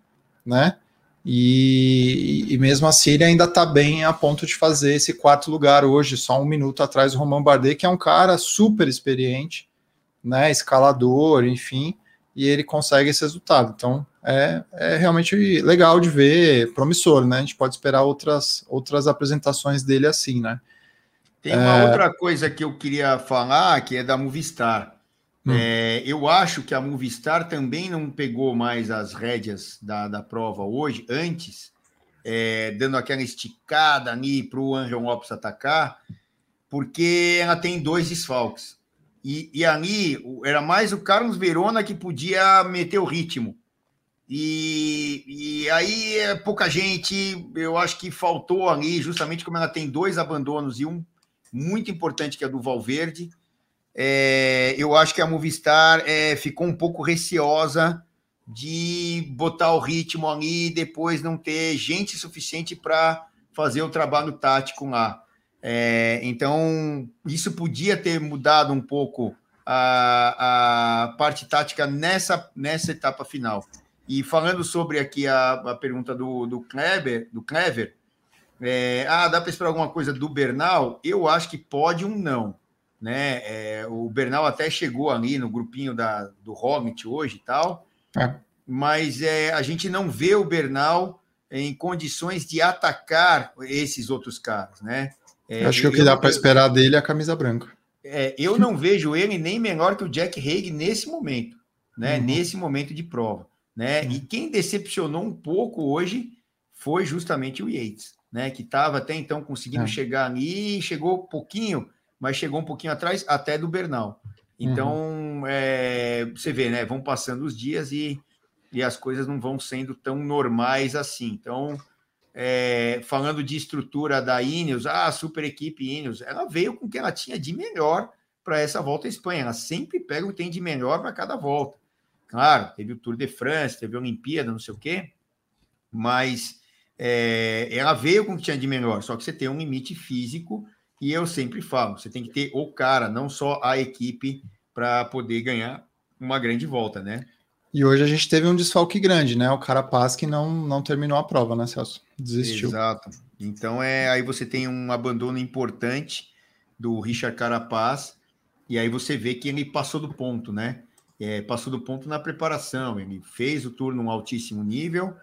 né? E, e, mesmo assim ele ainda está bem a ponto de fazer esse quarto lugar hoje, só um minuto atrás do Romain Bardet, que é um cara super experiente, né, escalador, enfim, e ele consegue esse resultado. Então é, é realmente legal de ver, promissor, né? A gente pode esperar outras, outras apresentações dele assim, né? Tem uma é... outra coisa que eu queria falar, que é da Movistar. Hum. É, eu acho que a Movistar também não pegou mais as rédeas da, da prova hoje, antes, é, dando aquela esticada ali para o Angel Lopes atacar, porque ela tem dois desfalques. E, e ali era mais o Carlos Verona que podia meter o ritmo. E, e aí é pouca gente, eu acho que faltou ali, justamente como ela tem dois abandonos e um muito importante que é do Valverde é, eu acho que a Movistar é, ficou um pouco receosa de botar o ritmo ali e depois não ter gente suficiente para fazer o trabalho tático lá. É, então, isso podia ter mudado um pouco a, a parte tática nessa, nessa etapa final. E falando sobre aqui a, a pergunta do, do Kleber, do Clever, é, ah, dá para esperar alguma coisa do Bernal? Eu acho que pode um não. Né? É, o Bernal até chegou ali no grupinho da, do Roglic hoje e tal, é. mas é, a gente não vê o Bernal em condições de atacar esses outros caras, né? É, acho que o que dá para esperar dele é a camisa branca. É, eu não vejo ele nem menor que o Jack Hague nesse momento, né? Uhum. Nesse momento de prova, né? Uhum. E quem decepcionou um pouco hoje foi justamente o Yates né? Que estava até então conseguindo é. chegar ali, chegou pouquinho, mas chegou um pouquinho atrás até do Bernal. Então, uhum. você vê, né? Vão passando os dias e, e as coisas não vão sendo tão normais assim. Então, é, falando de estrutura da Ineos, ah, super equipe Ineos, ela veio com o que ela tinha de melhor para essa volta à Espanha. Ela sempre pega o que tem de melhor para cada volta. Claro, teve o Tour de France, teve a Olimpíada, não sei o quê, mas é, ela veio com o que tinha de melhor, só que você tem um limite físico, e eu sempre falo, você tem que ter o cara, não só a equipe, para poder ganhar uma grande volta, né? E hoje a gente teve um desfalque grande, né? O Carapaz que não, não terminou a prova, né, Celso? Desistiu. Exato. Então é aí você tem um abandono importante do Richard Carapaz, e aí você vê que ele passou do ponto, né? É, passou do ponto na preparação, ele fez o turno um altíssimo nível,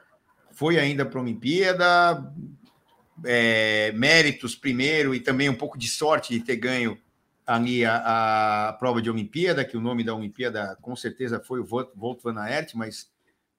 foi ainda para a Olimpíada, é, méritos primeiro e também um pouco de sorte de ter ganho ali a, a, prova de Olimpíada, que o nome da Olimpíada com certeza foi o Volt van Aert, mas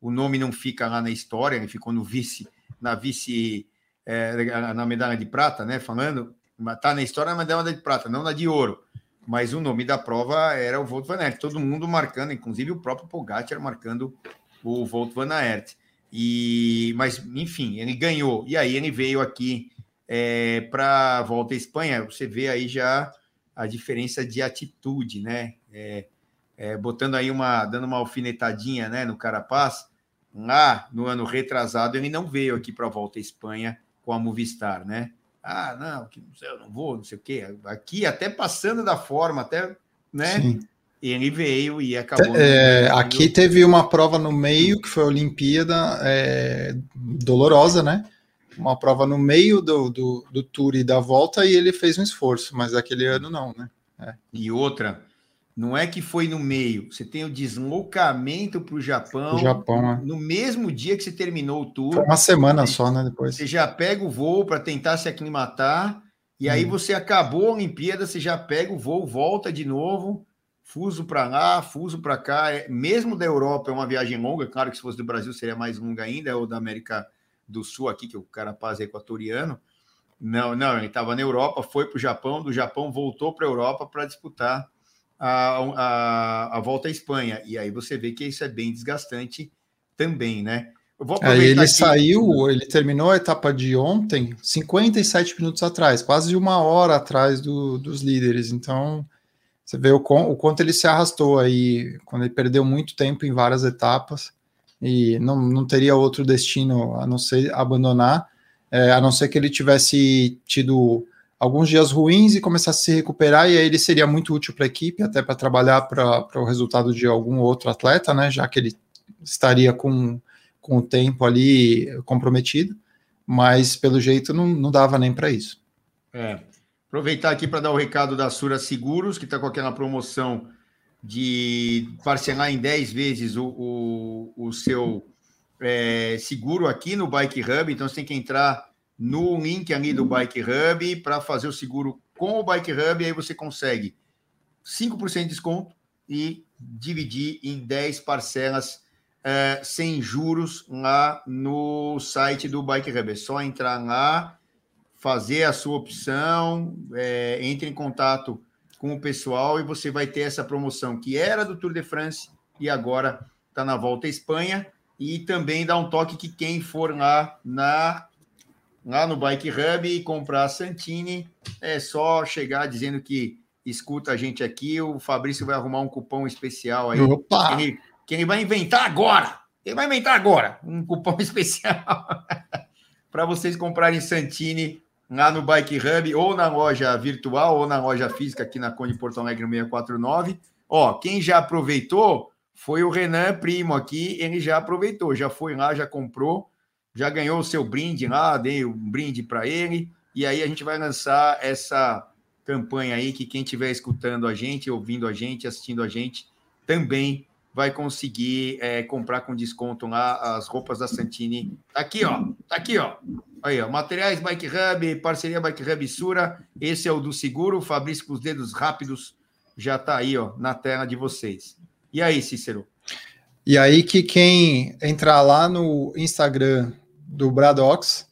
o nome não fica lá na história, ele ficou no vice, na vice, é, na medalha de prata, né? Falando, tá na história na medalha de prata, não na de ouro. Mas o nome da prova era o Volt van Aert, todo mundo marcando, inclusive o próprio Pogacar marcando o Volt van Aert. E, mas, enfim, ele ganhou. E aí ele veio aqui é, para a volta à Espanha. Você vê aí já a diferença de atitude, né? É, é, botando aí uma, dando uma alfinetadinha, né, no Carapaz. Lá no ano retrasado ele não veio aqui para a volta à Espanha com a Movistar, né? Ah, não, que eu não vou, não sei o quê. Aqui até passando da forma, até, né? Sim ele veio e acabou. É, aqui teve uma prova no meio, que foi a Olimpíada, é, dolorosa, né? Uma prova no meio do, do, do tour e da volta, e ele fez um esforço, mas aquele ano não, né? É. E outra, não é que foi no meio, você tem o deslocamento para o Japão, Japão é. no mesmo dia que você terminou o tour. Foi uma semana só, né? Depois. Você já pega o voo para tentar se aclimatar, e aí hum. você acabou a Olimpíada, você já pega o voo, volta de novo fuso para lá, fuso para cá. É, mesmo da Europa é uma viagem longa, claro que se fosse do Brasil seria mais longa ainda, ou da América do Sul aqui, que o Carapaz é equatoriano. Não, não, ele estava na Europa, foi para o Japão, do Japão voltou para a Europa para disputar a, a, a volta à Espanha. E aí você vê que isso é bem desgastante também, né? Aí ele saiu, ele terminou a etapa de ontem 57 minutos atrás, quase uma hora atrás do, dos líderes. Então, você vê o, o quanto ele se arrastou aí, quando ele perdeu muito tempo em várias etapas e não, não teria outro destino a não ser abandonar, é, a não ser que ele tivesse tido alguns dias ruins e começasse a se recuperar, e aí ele seria muito útil para a equipe, até para trabalhar para o resultado de algum outro atleta, né? Já que ele estaria com, com o tempo ali comprometido, mas pelo jeito não, não dava nem para isso. É. Aproveitar aqui para dar o recado da Sura Seguros, que está com aquela promoção de parcelar em 10 vezes o, o, o seu é, seguro aqui no Bike Hub. Então você tem que entrar no link ali do Bike Hub para fazer o seguro com o Bike Hub. E aí você consegue 5% de desconto e dividir em 10 parcelas é, sem juros lá no site do Bike Hub. É só entrar lá fazer a sua opção, é, entre em contato com o pessoal e você vai ter essa promoção que era do Tour de France e agora está na volta à Espanha. E também dá um toque que quem for lá na lá no Bike Hub e comprar a Santini, é só chegar dizendo que escuta a gente aqui, o Fabrício vai arrumar um cupom especial aí. Opa! Que ele, que ele vai inventar agora! Ele vai inventar agora um cupom especial para vocês comprarem Santini lá no Bike Hub, ou na loja virtual, ou na loja física aqui na Conde Porto Alegre 649. Ó, quem já aproveitou foi o Renan Primo aqui, ele já aproveitou, já foi lá, já comprou, já ganhou o seu brinde lá, dei um brinde para ele, e aí a gente vai lançar essa campanha aí que quem estiver escutando a gente, ouvindo a gente, assistindo a gente, também vai conseguir é, comprar com desconto lá as roupas da Santini. Tá aqui, ó. Tá aqui, ó. Aí, ó. Materiais Bike Hub, parceria Bike Hub Sura. Esse é o do seguro. Fabrício com os dedos rápidos já tá aí, ó, na tela de vocês. E aí, Cícero? E aí que quem entrar lá no Instagram do Bradox,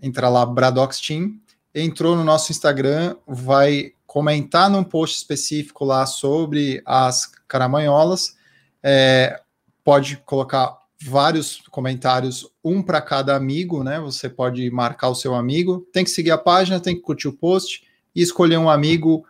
entrar lá Bradox Team, entrou no nosso Instagram, vai comentar num post específico lá sobre as caramanholas é, pode colocar vários comentários, um para cada amigo, né? Você pode marcar o seu amigo, tem que seguir a página, tem que curtir o post e escolher um amigo.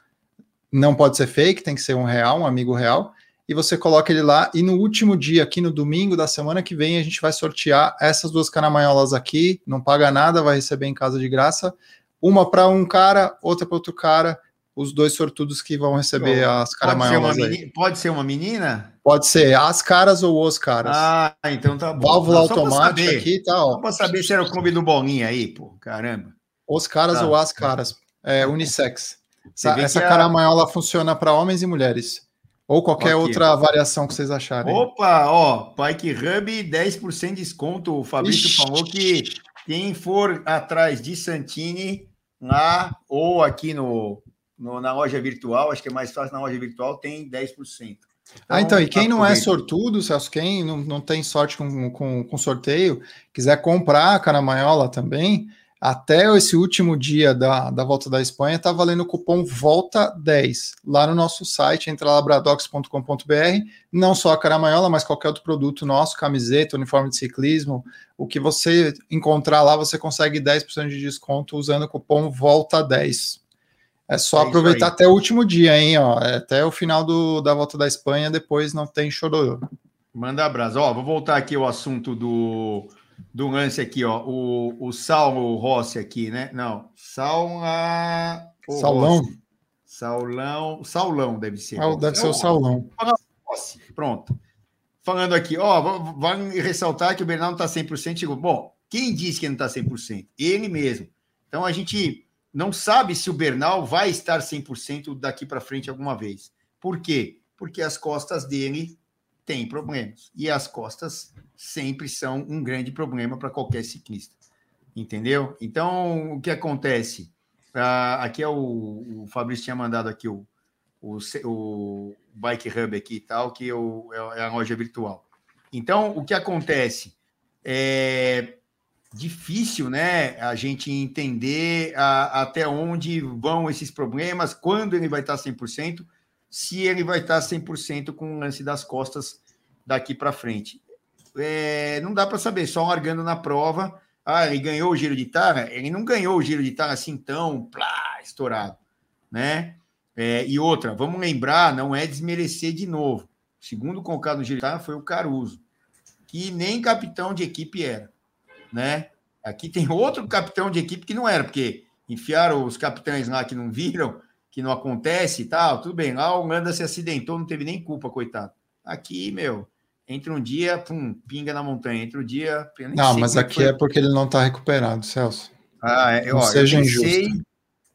Não pode ser fake, tem que ser um real, um amigo real. E você coloca ele lá. E no último dia, aqui no domingo da semana que vem, a gente vai sortear essas duas caramanholas aqui. Não paga nada, vai receber em casa de graça. Uma para um cara, outra para outro cara os dois sortudos que vão receber Bom, as caramanholas pode aí. Pode ser uma menina? Pode ser as caras ou os caras. Ah, então tá bom. Válvula automática aqui tá, ó. Só pra saber se era o clube do Bolinha aí, pô. Caramba. Os caras tá. ou as caras. É unissex. Essa, essa caramanhola a... funciona para homens e mulheres. Ou qualquer Aqui. outra variação que vocês acharem. Opa, ó, Pike Hub 10% de desconto. O Fabrício Ixi. falou que quem for atrás de Santini lá ou aqui no no, na loja virtual, acho que é mais fácil na loja virtual, tem 10%. Então, ah, então, e quem não é sortudo, Celso, quem não, não tem sorte com, com, com sorteio, quiser comprar a caramanhola também, até esse último dia da, da volta da Espanha, tá valendo o cupom VOLTA10 lá no nosso site, entra lá bradox.com.br, não só a caramanhola, mas qualquer outro produto nosso, camiseta, uniforme de ciclismo, o que você encontrar lá, você consegue 10% de desconto usando o cupom VOLTA10. É só é aproveitar até o último dia, hein? Ó, é até o final do, da volta da Espanha, depois não tem chororô. Manda abraço. Ó, vou voltar aqui ao assunto do, do lance aqui, ó. O, o Saulo Rossi aqui, né? Não, Saula... Saulão? Rossi. Saulão, Saulão deve ser. Ah, deve ser o Saulão. Rossi, pronto. Falando aqui, ó, vai ressaltar que o Bernardo não está 100%. Bom, quem disse que não está 100%? Ele mesmo. Então a gente não sabe se o Bernal vai estar 100% daqui para frente alguma vez. Por quê? Porque as costas dele têm problemas. E as costas sempre são um grande problema para qualquer ciclista. Entendeu? Então, o que acontece? Ah, aqui é o, o Fabrício tinha mandado aqui o, o, o Bike Hub aqui e tal, que é, o, é a loja virtual. Então, o que acontece? É, difícil, né, a gente entender a, até onde vão esses problemas, quando ele vai estar 100%, se ele vai estar 100% com o lance das costas daqui para frente. É, não dá para saber, só largando na prova, ah, ele ganhou o giro de Tara, ele não ganhou o giro de Tara assim tão plá, estourado, né? É, e outra, vamos lembrar, não é desmerecer de novo. O segundo colocado no giro de Tara foi o Caruso, que nem capitão de equipe era né? Aqui tem outro capitão de equipe que não era, porque enfiaram os capitães lá que não viram, que não acontece e tal, tudo bem. Lá o Holanda se acidentou, não teve nem culpa, coitado. Aqui, meu, entre um dia, pum, pinga na montanha, entre um dia. Não, mas aqui foi... é porque ele não está recuperado, Celso. Ah, é, ó, seja eu injusto. Sei,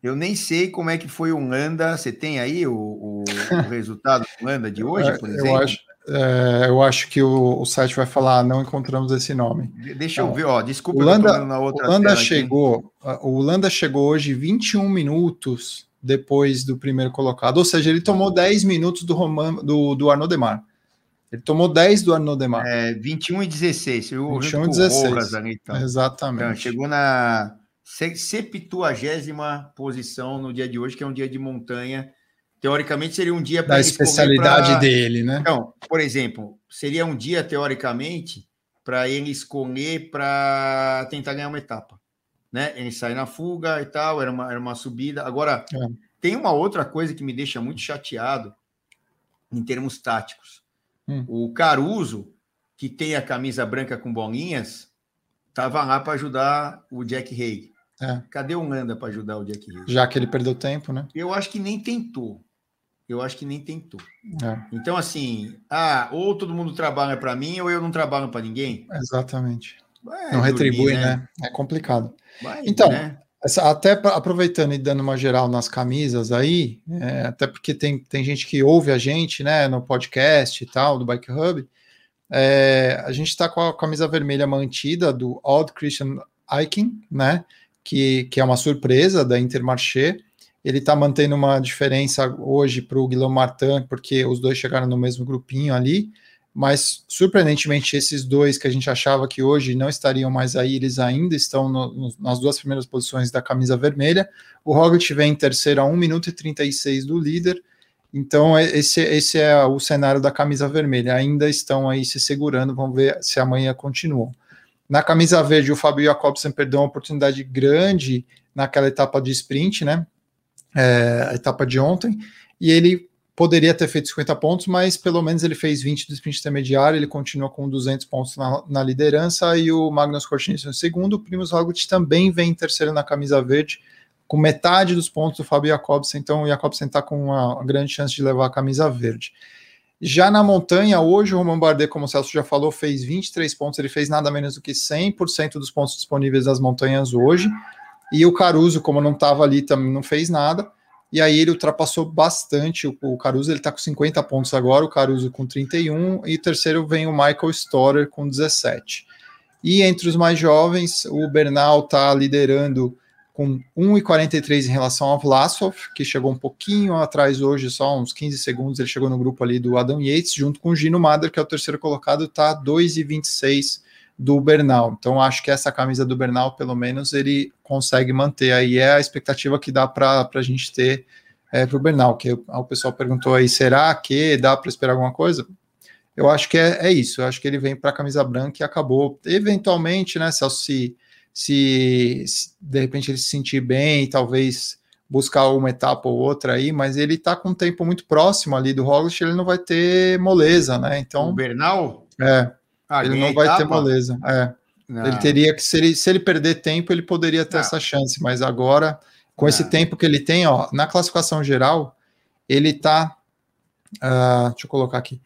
eu nem sei como é que foi o Holanda. Você tem aí o, o, o resultado do Holanda de hoje, por exemplo? Eu acho, é, eu acho que o, o, site vai falar, não encontramos esse nome. Deixa então, eu ver, ó, desculpa, o Landa, na outra Landa chegou, o Landa chegou hoje 21 minutos depois do primeiro colocado, ou seja, ele tomou 10 minutos do, Roman, do, do Arnaud Demar. Ele tomou 10 do Arnaud Demar. É, 21 e 16. 21 e 16. Ali, então. Exatamente. Então, chegou na 70 posição no dia de hoje, que é um dia de montanha teoricamente seria um dia da especialidade pra... dele, né? Então, por exemplo, seria um dia teoricamente para ele escolher para tentar ganhar uma etapa, né? Ele sai na fuga e tal, era uma, era uma subida. Agora, é. tem uma outra coisa que me deixa muito chateado em termos táticos. Hum. O Caruso, que tem a camisa branca com bolinhas, Tava lá para ajudar o Jack Haig. É. Cadê o Landa para ajudar o Jack Haig? Já que ele perdeu tempo, né? Eu acho que nem tentou. Eu acho que nem tentou. É. Então, assim, ah, ou todo mundo trabalha para mim, ou eu não trabalho para ninguém. Exatamente. Vai não retribui, né? né? É complicado. Vai, então, né? essa, até aproveitando e dando uma geral nas camisas aí, é, até porque tem, tem gente que ouve a gente, né, no podcast e tal, do Bike Hub. É, a gente está com a camisa vermelha mantida do Odd Christian Eichen, né? Que, que é uma surpresa da Intermarché. Ele está mantendo uma diferença hoje para o Guilherme Martin, porque os dois chegaram no mesmo grupinho ali, mas surpreendentemente esses dois que a gente achava que hoje não estariam mais aí, eles ainda estão no, no, nas duas primeiras posições da camisa vermelha. O Roglic vem em terceiro a 1 minuto e 36 do líder, então esse, esse é o cenário da camisa vermelha, ainda estão aí se segurando, vamos ver se amanhã continuam. Na camisa verde, o Fabio Jacobsen perdeu uma oportunidade grande naquela etapa de sprint, né? é, a etapa de ontem, e ele poderia ter feito 50 pontos, mas pelo menos ele fez 20 do sprint intermediário, ele continua com 200 pontos na, na liderança, e o Magnus Cortinson em segundo, o Primus Roglic também vem em terceiro na camisa verde, com metade dos pontos do Fábio Jacobsen, então o Jacobsen está com uma, uma, grande chance de levar a camisa verde. Já na montanha, hoje o Roman Bardet, como o Celso já falou, fez 23 pontos, ele fez nada menos do que 100% dos pontos disponíveis das montanhas hoje, e o Caruso, como não estava ali, também não fez nada. E aí ele ultrapassou bastante. O, Caruso ele está com 50 pontos agora, o Caruso com 31, e terceiro vem o Michael Storer com 17. E entre os mais jovens, o Bernal está liderando com 1,43 em relação ao Vlasov, que chegou um pouquinho atrás hoje, só uns 15 segundos, ele chegou no grupo ali do Adam Yates, junto com o Gino Mader, que é o terceiro colocado, está 2,26 do Bernal. Então acho que essa camisa do Bernal, pelo menos, ele consegue manter aí. É a expectativa que dá para a gente ter é, para o Bernal. Que o pessoal perguntou aí, será que dá para esperar alguma coisa? Eu acho que é, é isso. Eu acho que ele vem para a camisa branca e acabou. Eventualmente, né, se, se, se de repente ele se sentir bem, talvez buscar uma etapa ou outra aí, mas ele está com um tempo muito próximo ali do Roglic, ele não vai ter moleza, né? Então. O Bernal? É. Ah, ele não vai etapa? ter moleza. É. Não. Ele teria que, se ele, se ele perder tempo, ele poderia ter não. essa chance, mas agora, com não. esse tempo que ele tem, ó, na classificação geral, ele tá. Uh, deixa eu colocar aqui.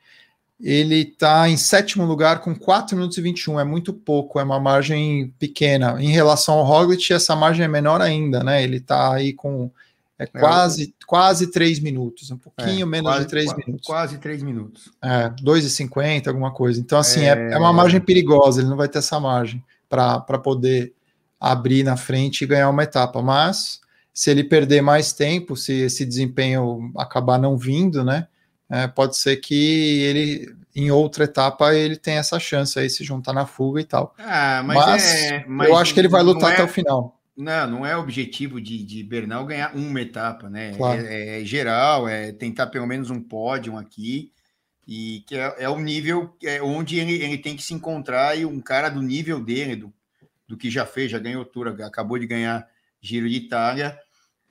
Ele tá em sétimo lugar com 4 minutos e 21, é muito pouco, é uma margem pequena. Em relação ao Roglic, essa margem é menor ainda, né? Ele tá aí com é, é quase, quase três minutos, um pouquinho é, menos quase, de três quase, minutos. Quase três minutos. É, 2,50, alguma coisa. Então, assim, é... é, é uma margem perigosa, ele não vai ter essa margem para poder abrir na frente e ganhar uma etapa. Mas, se ele perder mais tempo, se esse desempenho acabar não vindo, né? É, pode ser que ele, em outra etapa, ele tenha essa chance aí, se juntar na fuga e tal. Ah, mas, mas, é, mas eu acho que ele vai lutar até o final. Não, não é objetivo de, de Bernal ganhar uma etapa, né? Claro. É, é, geral, é tentar pelo menos um pódio aqui, e que é, é o nível é onde ele, ele tem que se encontrar, e um cara do nível dele, do, do que já fez, já ganhou tour, acabou de ganhar Giro de Itália,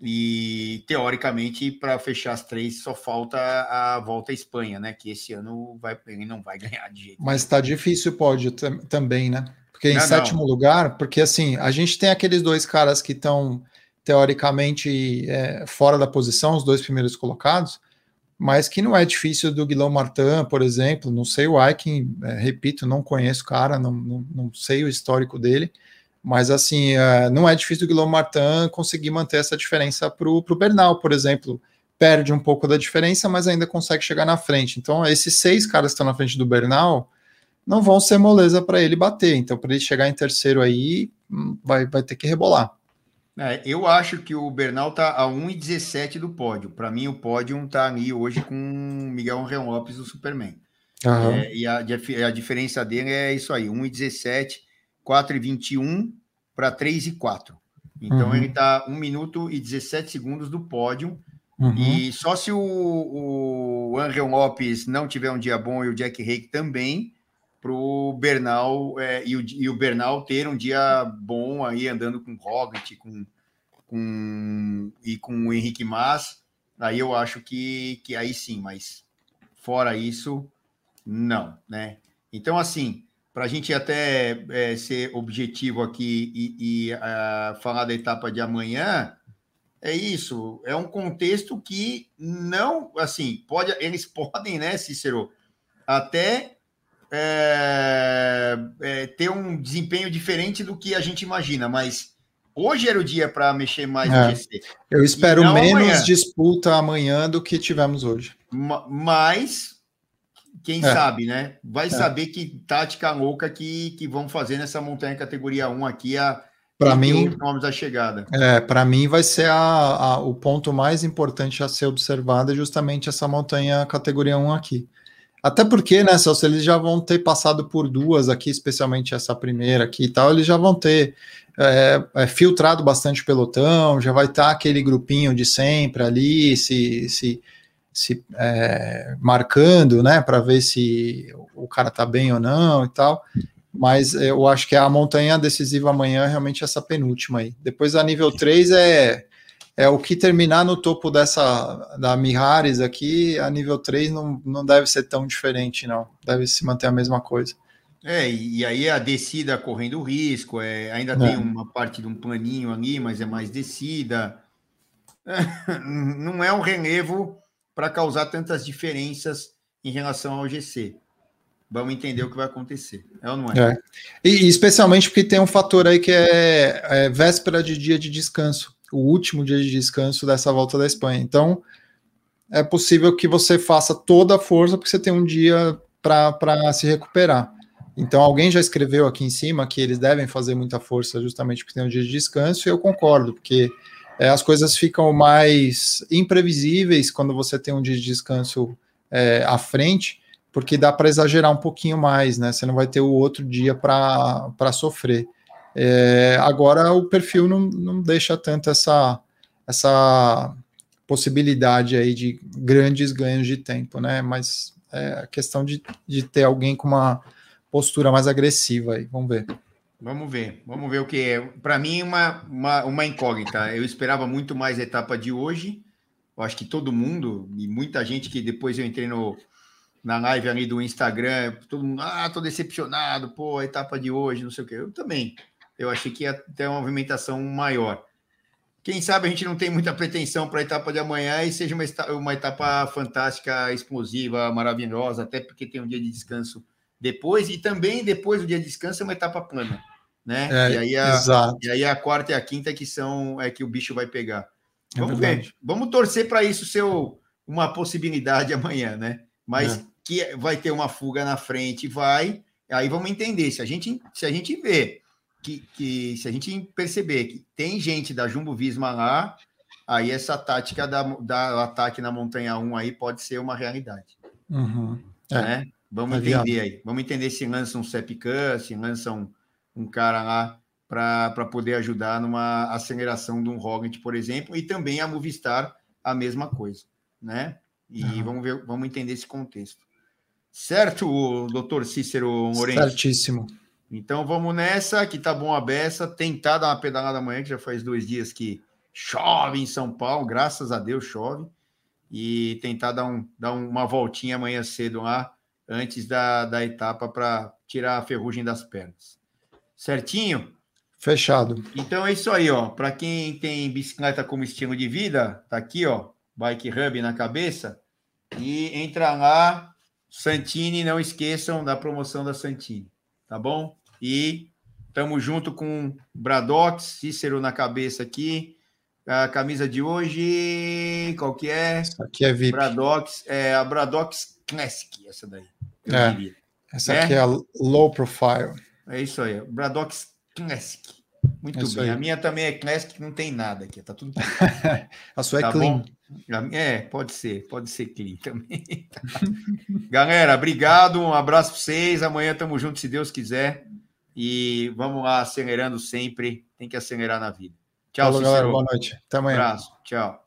e teoricamente, para fechar as três, só falta a volta à Espanha, né? Que esse ano vai, ele não vai ganhar de jeito. Mas está difícil o pódio também, né? Porque em não, sétimo não. lugar, porque assim, a gente tem aqueles dois caras que estão teoricamente é, fora da posição, os dois primeiros colocados, mas que não é difícil do Guilherme Martin, por exemplo, não sei o Aiken, é, repito, não conheço o cara, não, não, não, sei o histórico dele, mas assim, é, não é difícil do Guilherme Martin conseguir manter essa diferença para o Bernal, por exemplo, perde um pouco da diferença, mas ainda consegue chegar na frente. Então, esses seis caras que estão na frente do Bernal, não vão ser moleza para ele bater. Então, para ele chegar em terceiro aí, hum, vai, vai ter que rebolar. É, eu acho que o Bernal tá a 1,17 do pódio. Para mim, o pódio tá ali hoje com Miguel Angel Lopes do Superman. Uhum. É, e a, a, diferença dele é isso aí: 1,17, 4,21 para 3,4. Então, uhum. ele tá 1 minuto e 17 segundos do pódio. Uhum. E só se o, o Angel Lopes não tiver um dia bom e o Jack Hake também, para o Bernal é, e, o, e, o, Bernal ter um dia bom aí andando com Roglic com, com, e com o Henrique Mas, aí eu acho que, que aí sim, mas fora isso, não, né? Então, assim, para a gente até é, ser objetivo aqui e, e uh, falar da etapa de amanhã, é isso. É um contexto que não, assim, pode, eles podem, né, Cícero, até é, é, ter um desempenho diferente do que a gente imagina, mas hoje era o dia para mexer mais é. no GC. Eu espero menos amanhã. disputa amanhã do que tivemos hoje. Mas quem é. sabe, né? Vai é. saber que tática louca que, que vão fazer nessa montanha categoria 1 aqui a para mim nomes da chegada. É, para mim vai ser a, a, o ponto mais importante a ser observado é justamente essa montanha categoria 1 aqui. Até porque, né, se eles já vão ter passado por duas aqui, especialmente essa primeira aqui e tal, eles já vão ter é, é, filtrado bastante pelotão, já vai estar tá aquele grupinho de sempre ali, se, se, se é, marcando, né, para ver se o cara tá bem ou não e tal. Mas eu acho que a montanha decisiva amanhã é realmente essa penúltima aí. Depois a nível 3 é é o que terminar no topo dessa da Mihares aqui, a nível 3 não, não deve ser tão diferente, não. Deve se manter a mesma coisa. É, e aí a descida correndo risco, é, ainda é. tem uma parte de um planinho ali, mas é mais descida. É, não é um relevo para causar tantas diferenças em relação ao GC. Vamos entender o que vai acontecer. É ou não é? é. E, especialmente porque tem um fator aí que é, é véspera de dia de descanso o último dia de descanso dessa volta da Espanha. Então, é possível que você faça toda a força, porque você tem um dia para se recuperar. Então, alguém já escreveu aqui em cima que eles devem fazer muita força justamente porque tem um dia de descanso, e eu concordo, porque é, as coisas ficam mais imprevisíveis quando você tem um dia de descanso é, à frente, porque dá para exagerar um pouquinho mais, né? Você não vai ter o outro dia para sofrer. É, agora o perfil não, não deixa tanto essa, essa possibilidade aí de grandes ganhos de tempo, né? Mas é a questão de, de ter alguém com uma postura mais agressiva aí, vamos ver. Vamos ver, vamos ver o que é. Para mim, uma, uma, uma incógnita. Eu esperava muito mais a etapa de hoje. Eu acho que todo mundo, e muita gente que depois eu entrei no, na live ali do Instagram, todo mundo, ah, tô decepcionado, pô, a etapa de hoje, não sei o quê. Eu também. Eu achei que ia ter uma movimentação maior. Quem sabe a gente não tem muita pretensão para a etapa de amanhã e seja uma, uma etapa fantástica, explosiva, maravilhosa, até porque tem um dia de descanso depois, e também depois do dia de descanso é uma etapa plana, né? É, e, aí a, exato. e aí a quarta e a quinta que são é que o bicho vai pegar. É Vamos ver. Vamos torcer para isso ser uma possibilidade amanhã, né? Mas é. que vai ter uma fuga na frente, vai. Aí vamos entender. Se a gente, se a gente vê que, que se a gente perceber que tem gente da Jumbo Visma lá, aí essa tática da, da ataque na montanha 1 aí pode ser uma realidade. Uhum. É. Né? Vamos é entender aí. Vamos entender se lança um Sepkan, se lança um, um cara lá para poder ajudar numa aceleração de um Roglic, por exemplo, e também a Movistar a mesma coisa, né? E uhum. vamos ver, vamos entender esse contexto. Certo, doutor Cícero Moreira? Certíssimo. Então vamos nessa, que tá bom a beça. Tentar dar uma pedalada amanhã, que já faz dois dias que chove em São Paulo, graças a Deus chove. E tentar dar, um, dar uma voltinha amanhã cedo lá, antes da, da etapa, para tirar a ferrugem das pernas. Certinho? Fechado. Então é isso aí, ó. Para quem tem bicicleta como estilo de vida, tá aqui, ó. Bike Hub na cabeça. E entra lá, Santini, não esqueçam da promoção da Santini, tá bom? E estamos junto com Bradox, Cícero na cabeça aqui. A camisa de hoje, qual que é? Essa aqui é VIP. Bradox, é a Bradox Classic, essa daí. É, essa é? aqui é a low profile. É isso aí, Bradox Classic. Muito é bem. A minha também é Classic, não tem nada aqui, tá tudo. a sua é tá clean. Bom? É, pode ser, pode ser clean também. Galera, obrigado, um abraço para vocês. Amanhã estamos juntos, se Deus quiser. E vamos lá, acelerando sempre. Tem que acelerar na vida. Tchau, Falou, galera. Boa noite. Até amanhã. Um abraço. Tchau.